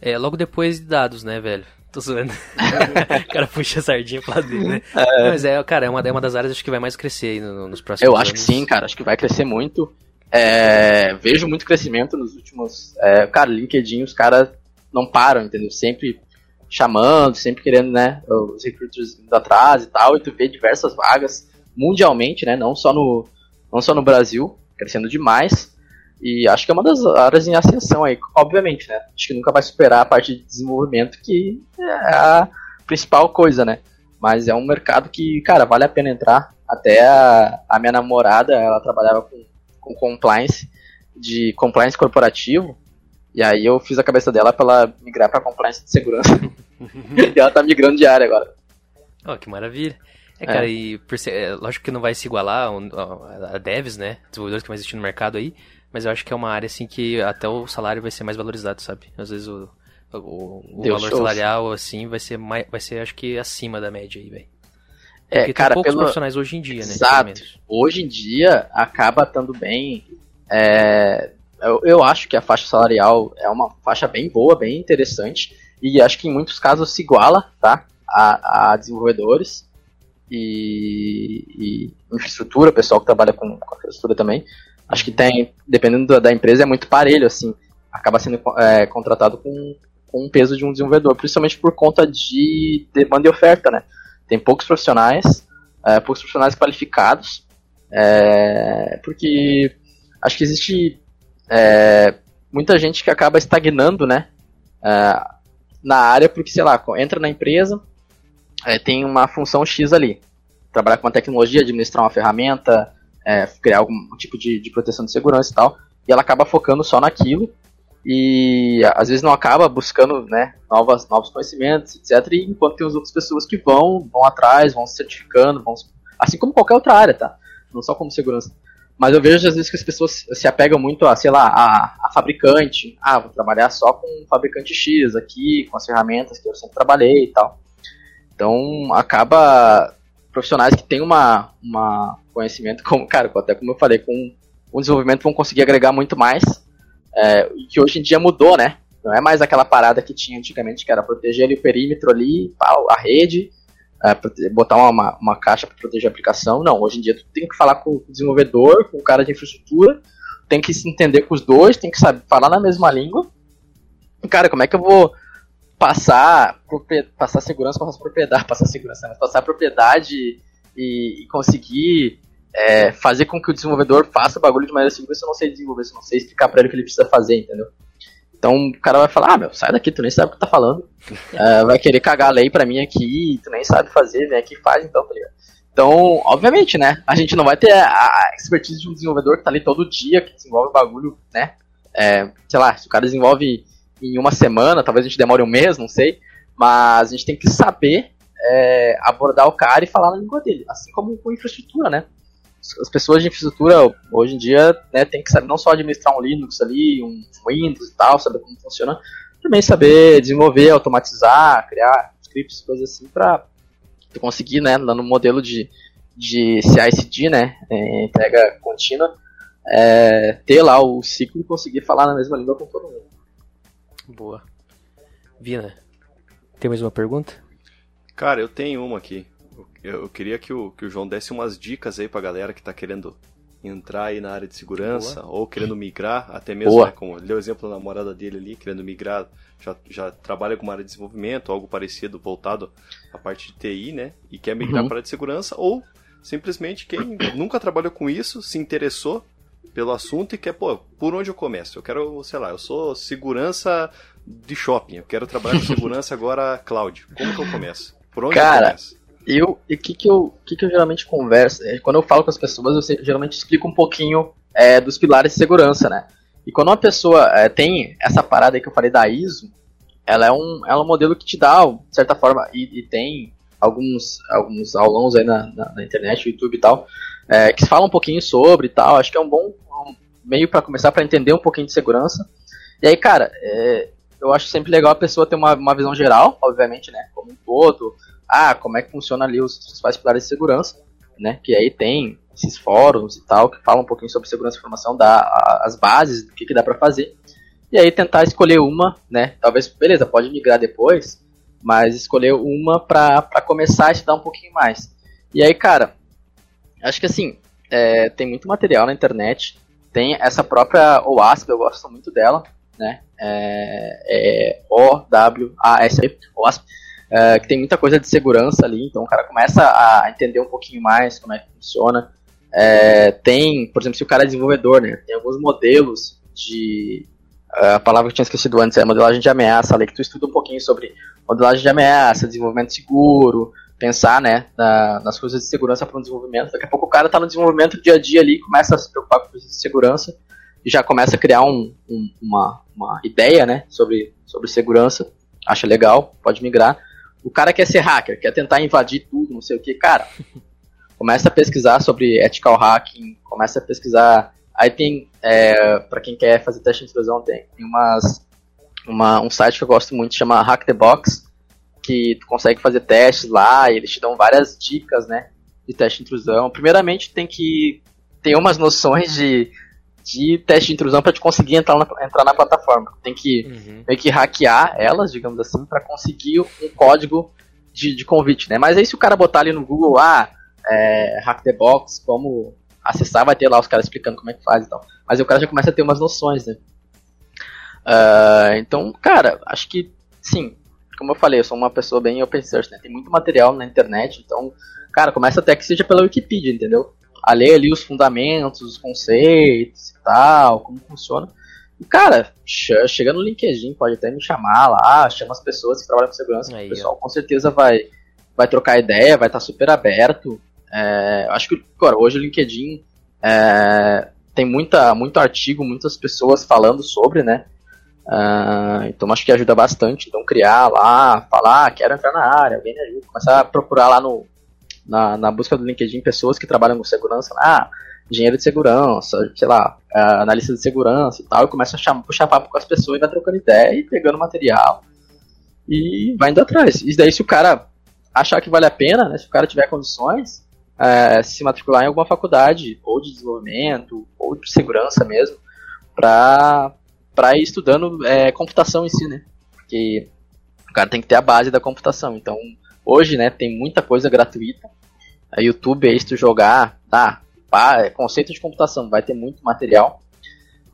É, logo depois de dados, né, velho? Tô zoando. o cara puxa a sardinha lado dele, né? É... Mas é, cara, é uma, é uma das áreas acho que vai mais crescer aí no, nos próximos Eu acho anos. que sim, cara. Acho que vai crescer muito. É, vejo muito crescimento nos últimos. É, cara, LinkedIn, os caras não param, entendeu? Sempre chamando, sempre querendo, né? Os recruiters indo atrás e tal. E tu vê diversas vagas mundialmente, né? Não só no, não só no Brasil, crescendo demais. E acho que é uma das áreas em ascensão aí, obviamente, né? Acho que nunca vai superar a parte de desenvolvimento, que é a principal coisa, né? Mas é um mercado que, cara, vale a pena entrar. Até a, a minha namorada, ela trabalhava com, com compliance, de compliance corporativo, e aí eu fiz a cabeça dela pra ela migrar pra compliance de segurança. e ela tá migrando de área agora. Oh, que maravilha. É, cara, é. e é, lógico que não vai se igualar a, a devs, né? Desenvolvedores que vão existir no mercado aí, mas eu acho que é uma área assim que até o salário vai ser mais valorizado, sabe? Às vezes o, o, o valor shows. salarial assim vai ser mais, vai ser acho que acima da média aí, velho. É, Porque cara, tem poucos pelo... profissionais hoje em dia, né? Exato. Hoje em dia acaba estando bem. É... Eu, eu acho que a faixa salarial é uma faixa bem boa, bem interessante. E acho que em muitos casos se iguala, tá? A, a desenvolvedores e, e infraestrutura, pessoal que trabalha com, com infraestrutura também. Acho que tem, dependendo da empresa, é muito parelho, assim. Acaba sendo é, contratado com, com um peso de um desenvolvedor, principalmente por conta de demanda e oferta, né? Tem poucos profissionais, é, poucos profissionais qualificados, é, porque acho que existe é, muita gente que acaba estagnando, né? É, na área, porque, sei lá, entra na empresa, é, tem uma função X ali. Trabalhar com uma tecnologia, administrar uma ferramenta, é, criar algum tipo de, de proteção de segurança e tal, e ela acaba focando só naquilo e às vezes não acaba buscando né, novas, novos conhecimentos, etc. E enquanto tem as outras pessoas que vão, vão atrás, vão se certificando, vão, assim como qualquer outra área, tá? Não só como segurança. Mas eu vejo às vezes que as pessoas se apegam muito a, sei lá, a, a fabricante. Ah, vou trabalhar só com fabricante X aqui, com as ferramentas que eu sempre trabalhei e tal. Então acaba profissionais que têm uma, uma conhecimento, como, cara, até como eu falei, com o desenvolvimento vão conseguir agregar muito mais, é, que hoje em dia mudou, né? Não é mais aquela parada que tinha antigamente, que era proteger ali o perímetro ali, a rede, é, botar uma, uma caixa para proteger a aplicação. Não, hoje em dia tu tem que falar com o desenvolvedor, com o cara de infraestrutura, tem que se entender com os dois, tem que saber falar na mesma língua. Cara, como é que eu vou passar, passar segurança, passar propriedade, passar segurança, mas passar propriedade e, e conseguir é, fazer com que o desenvolvedor faça o bagulho de maneira segura se eu não sei desenvolver, se eu não sei explicar para ele o que ele precisa fazer, entendeu? Então o cara vai falar, ah, meu, sai daqui, tu nem sabe o que tá falando. uh, vai querer cagar a lei pra mim aqui, tu nem sabe fazer, vem aqui e faz então, tá ligado? Então, obviamente, né? A gente não vai ter a expertise de um desenvolvedor que tá ali todo dia, que desenvolve bagulho, né? É, sei lá, se o cara desenvolve em uma semana, talvez a gente demore um mês, não sei. Mas a gente tem que saber é, abordar o cara e falar na língua dele. Assim como com infraestrutura, né? As pessoas de infraestrutura, hoje em dia, né, tem que saber não só administrar um Linux ali, um Windows e tal, saber como funciona, também saber desenvolver, automatizar, criar scripts, coisas assim, para conseguir, né, no modelo de, de CI/CD, né, é, entrega contínua, é, ter lá o ciclo e conseguir falar na mesma língua com todo mundo. Boa. Vina, tem mais uma pergunta? Cara, eu tenho uma aqui. Eu, eu queria que o, que o João desse umas dicas aí pra galera que tá querendo entrar aí na área de segurança Boa. ou querendo migrar, até mesmo, né, como deu o exemplo da namorada dele ali, querendo migrar, já, já trabalha com uma área de desenvolvimento, algo parecido, voltado à parte de TI, né, e quer migrar uhum. para a área de segurança, ou simplesmente quem nunca trabalhou com isso, se interessou pelo assunto e quer, pô, por onde eu começo? Eu quero, sei lá, eu sou segurança de shopping, eu quero trabalhar com segurança agora cloud. Como que eu começo? Por onde Cara, eu começo? Eu, e o que que eu, que que eu geralmente converso? É, quando eu falo com as pessoas, eu geralmente explico um pouquinho é, dos pilares de segurança, né? E quando uma pessoa é, tem essa parada aí que eu falei da ISO, ela é um, ela é um modelo que te dá, de certa forma, e, e tem alguns, alguns aulões aí na, na, na internet, YouTube e tal, é, que falam um pouquinho sobre e tal. Acho que é um bom um meio para começar para entender um pouquinho de segurança. E aí, cara, é, eu acho sempre legal a pessoa ter uma, uma visão geral, obviamente, né? Como um todo. Ah, como é que funciona ali os principais pilares de segurança, né? Que aí tem esses fóruns e tal, que falam um pouquinho sobre segurança de informação, dá as bases do que, que dá para fazer. E aí tentar escolher uma, né? Talvez, beleza, pode migrar depois, mas escolher uma para começar a estudar um pouquinho mais. E aí, cara, acho que assim, é, tem muito material na internet, tem essa própria OWASP, eu gosto muito dela, né? É, é O-W-A-S-P, OWASP, é, que tem muita coisa de segurança ali, então o cara começa a entender um pouquinho mais como é que funciona. É, tem, por exemplo, se o cara é desenvolvedor, né? Tem alguns modelos de. É, a palavra que eu tinha esquecido antes é modelagem de ameaça, ali que tu estuda um pouquinho sobre modelagem de ameaça, desenvolvimento seguro, pensar né, na, nas coisas de segurança para o desenvolvimento. Daqui a pouco o cara está no desenvolvimento dia a dia ali, começa a se preocupar com coisas de segurança e já começa a criar um, um, uma, uma ideia né, sobre, sobre segurança. Acha legal, pode migrar. O cara quer ser hacker, quer tentar invadir tudo, não sei o que. Cara, começa a pesquisar sobre ethical hacking, começa a pesquisar. Aí tem, é, para quem quer fazer teste de intrusão, tem, tem umas, uma, um site que eu gosto muito, chama Hack the Box, que tu consegue fazer testes lá e eles te dão várias dicas, né, de teste de intrusão. Primeiramente, tem que ter umas noções de, de teste de intrusão para te conseguir entrar na, entrar na plataforma. Tem que uhum. meio que hackear elas, digamos assim, para conseguir um código de, de convite, né? Mas aí se o cara botar ali no Google, ah, é, hack the box, como acessar, vai ter lá os caras explicando como é que faz e tal. Mas aí o cara já começa a ter umas noções, né? Uh, então, cara, acho que sim, como eu falei, eu sou uma pessoa bem open source, né? Tem muito material na internet, então, cara, começa até que seja pela Wikipedia, entendeu? A ler ali os fundamentos, os conceitos e tal, como funciona. E, cara, chega no LinkedIn, pode até me chamar lá, chama as pessoas que trabalham com segurança. Aí, o pessoal ó. com certeza vai, vai trocar ideia, vai estar super aberto. É, acho que, cara, hoje o LinkedIn é, tem muita, muito artigo, muitas pessoas falando sobre, né? Uh, então acho que ajuda bastante. Então criar lá, falar, ah, quero entrar na área, alguém me ajuda. Começar a procurar lá no, na, na busca do LinkedIn pessoas que trabalham com segurança. Ah, engenheiro de segurança, sei lá, uh, analista de segurança e tal. E começa a chamar, puxar papo com as pessoas e vai trocando ideia e pegando material. E vai indo atrás. E daí se o cara achar que vale a pena, né, se o cara tiver condições, uh, se matricular em alguma faculdade, ou de desenvolvimento, ou de segurança mesmo, para para ir estudando é, computação em si, né? Porque o cara tem que ter a base da computação. Então, hoje, né, tem muita coisa gratuita. A YouTube é isso jogar, tá? Pá, é conceito de computação, vai ter muito material.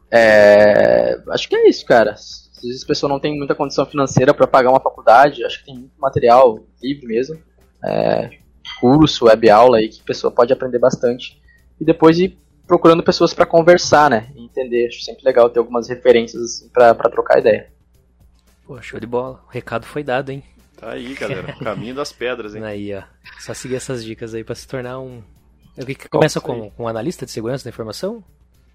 É, acho que é isso, cara. Às vezes a pessoa não tem muita condição financeira para pagar uma faculdade, acho que tem muito material livre mesmo. É, curso, web aula aí que a pessoa pode aprender bastante. E depois ir procurando pessoas para conversar, né? E entender. Acho sempre legal ter algumas referências assim, para trocar ideia. Pô, show de bola. O recado foi dado, hein? Tá aí, galera. Caminho das pedras, hein? Aí, ó. Só seguir essas dicas aí para se tornar um. Começa com, com um analista de segurança da informação?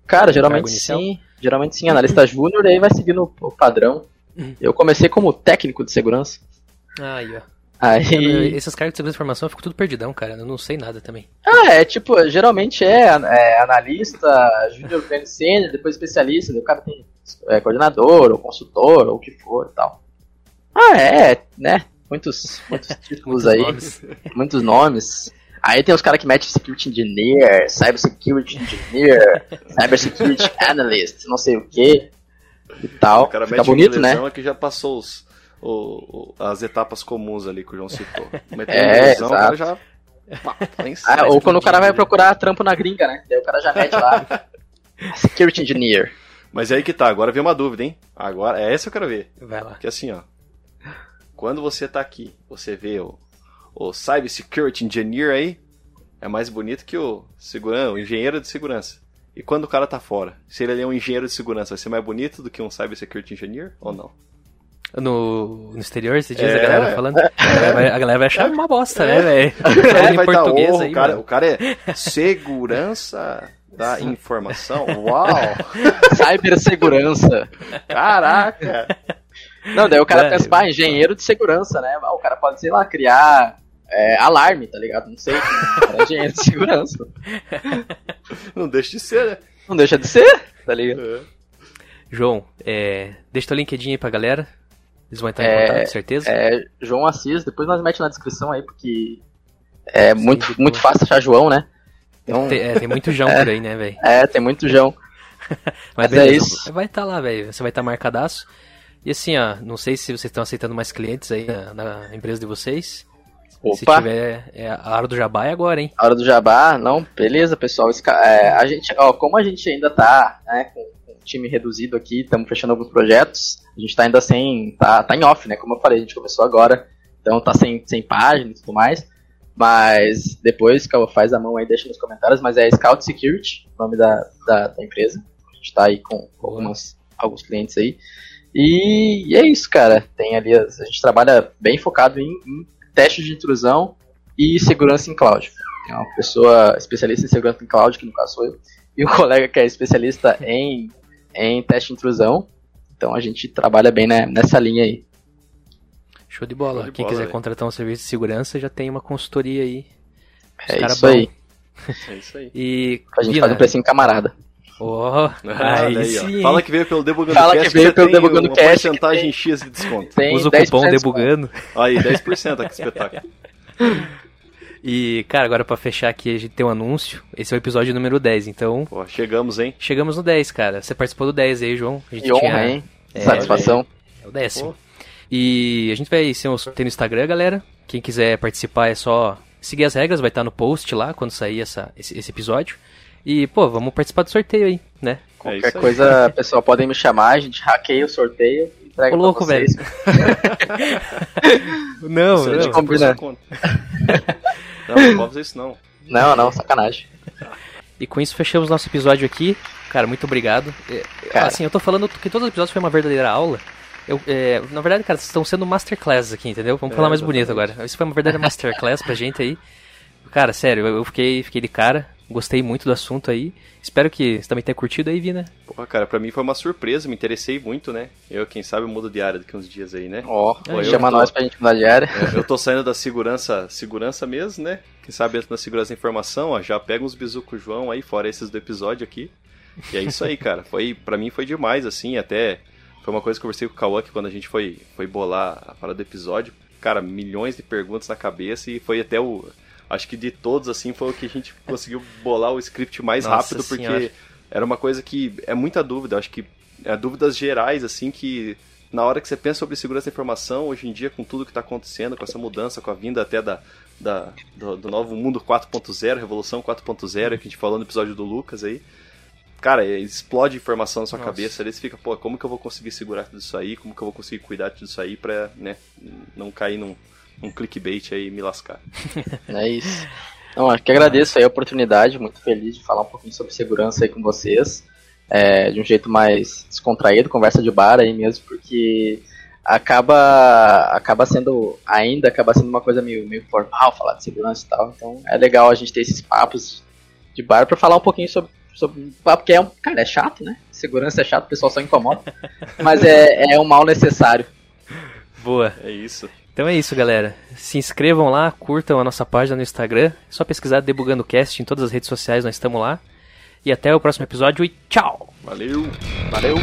Cara, geralmente sim. Geralmente sim, analista júnior, e aí vai seguindo o padrão. Uhum. Eu comecei como técnico de segurança. Aí, ó. Aí... Esses caras de segurança de informação eu fico tudo perdidão, cara. Eu não sei nada também. Ah, é tipo, geralmente é, é analista, júnior, sênior, depois especialista, o cara tem é, coordenador, ou consultor, ou o que for e tal. Ah, é, né? Muitos, muitos títulos aí, nomes. muitos nomes. Aí tem os caras que metem Security Engineer, Cyber Security Engineer, Cyber Security Analyst, não sei o que e tal. O cara Fica bonito, né? que já passou os, o, o, as etapas comuns ali que o João citou. Meteu é, lesão, exato. já. Pá, ah, ou quando o cara vai procurar trampo na gringa, né? Daí o cara já mete lá. Security Engineer. Mas é aí que tá, agora vem uma dúvida, hein? Agora, é essa que eu quero ver. Vai lá. Que assim, ó. Quando você tá aqui, você vê o, o Cyber Security Engineer aí, é mais bonito que o, segurança, o engenheiro de segurança. E quando o cara tá fora, se ele é um engenheiro de segurança, vai ser mais bonito do que um Cyber Security Engineer ou não? No, no exterior, você diz é, a galera falando. A galera, vai, a galera vai achar uma bosta, né, velho? É, em português tá, oh, aí, o cara, o cara é segurança da informação. Uau! Cibersegurança. Caraca! Não, daí o cara pensa, ah, engenheiro de segurança, né? O cara pode, sei lá, criar é, alarme, tá ligado? Não sei. Cara, engenheiro de segurança. Não deixa de ser, né? Não deixa de ser, tá ligado? É. João, é, deixa teu LinkedIn aí pra galera. Eles vão entrar em é, contato, certeza? É, João Assis, depois nós metemos na descrição aí, porque é Sim, muito, muito fácil achar João, né? Então, tem, é, tem muito João por aí, né, velho? É, tem muito João. Mas, Mas é isso. Vai estar tá lá, velho. Você vai estar tá marcadaço. E assim, ó, não sei se vocês estão aceitando mais clientes aí na, na empresa de vocês. Opa. Se tiver, é a hora do jabá é agora, hein? A hora do jabá, não, beleza, pessoal. É, a gente, ó, como a gente ainda tá, né, com, time reduzido aqui, estamos fechando alguns projetos, a gente tá ainda sem, tá, tá em off, né, como eu falei, a gente começou agora, então tá sem, sem página e tudo mais, mas depois faz a mão aí, deixa nos comentários, mas é Scout Security, o nome da, da, da empresa, a gente tá aí com, algumas, alguns clientes aí, e, e, é isso, cara, tem ali, a gente trabalha bem focado em, em teste de intrusão e segurança em cloud. Tem uma pessoa especialista em segurança em cloud, que no caso sou eu, e um colega que é especialista em, em teste de intrusão. Então a gente trabalha bem né, nessa linha aí. Show de bola. Show de Quem bola, quiser véio. contratar um serviço de segurança já tem uma consultoria aí. É isso aí. é isso aí. E, a gente faz um precinho camarada. Oh, aí, aí sim. Fala que veio pelo Debugando Fala Cast. Fala que veio pelo Debugando uma Cast. porcentagem X de desconto. Tem Usa o cupom Debugando. Aí, 10% aqui, espetáculo. E, cara, agora pra fechar aqui, a gente tem um anúncio. Esse é o episódio número 10, então. Pô, chegamos, hein? Chegamos no 10, cara. Você participou do 10 aí, João. A gente que honra, tinha... hein? É, Satisfação. É, é o décimo. Pô. E a gente vai ser um sorteio no Instagram, galera. Quem quiser participar é só seguir as regras, vai estar no post lá quando sair essa, esse, esse episódio. E, pô, vamos participar do sorteio aí, né? É Qualquer coisa, pessoal, podem me chamar, a gente hackeia o sorteio entrega Ô, louco, velho. não, não, não, combina. não, não pode fazer isso não. Não, não, sacanagem. E com isso fechamos nosso episódio aqui. Cara, muito obrigado. É, cara. Assim, eu tô falando que todos os episódios foi uma verdadeira aula. Eu, é, na verdade, cara, estão sendo masterclasses aqui, entendeu? Vamos é, falar mais bonito agora. Isso foi uma verdadeira masterclass pra gente aí. Cara, sério, eu fiquei, fiquei de cara. Gostei muito do assunto aí. Espero que você também tenha curtido aí, Vina. Pô, cara, pra mim foi uma surpresa, me interessei muito, né? Eu, quem sabe, mudo de área daqui uns dias aí, né? Ó, oh, chama tô... nós pra gente mudar de área. É, eu tô saindo da segurança, segurança mesmo, né? Quem sabe entra na segurança da informação, ó, já pega uns bisu com o João aí, fora esses do episódio aqui. E é isso aí, cara. Foi, pra mim foi demais, assim, até foi uma coisa que eu conversei com o Kawak quando a gente foi, foi bolar a parada do episódio. Cara, milhões de perguntas na cabeça e foi até o acho que de todos, assim, foi o que a gente conseguiu bolar o script mais Nossa rápido, porque senhora. era uma coisa que é muita dúvida. Acho que é dúvidas gerais, assim, que na hora que você pensa sobre segurança da informação, hoje em dia, com tudo que está acontecendo, com essa mudança, com a vinda até da, da do, do, novo mundo 4.0, Revolução 4.0, que a gente falou no episódio do Lucas aí, cara, explode informação na sua Nossa. cabeça, eles ficam, pô, como que eu vou conseguir segurar tudo isso aí, como que eu vou conseguir cuidar de tudo isso aí pra, né, não cair num, um clickbait aí e me lascar. É isso. Não, acho que agradeço aí a oportunidade, muito feliz de falar um pouquinho sobre segurança aí com vocês, é, de um jeito mais descontraído, conversa de bar aí mesmo, porque acaba acaba sendo ainda acaba sendo uma coisa meio, meio formal falar de segurança e tal. Então é legal a gente ter esses papos de bar para falar um pouquinho sobre sobre porque é um cara é chato, né? Segurança é chato, o pessoal só incomoda, mas é, é um mal necessário. Boa, é isso. Então é isso, galera. Se inscrevam lá, curtam a nossa página no Instagram. É só pesquisar Debugando Cast em todas as redes sociais, nós estamos lá. E até o próximo episódio e tchau! Valeu! Valeu!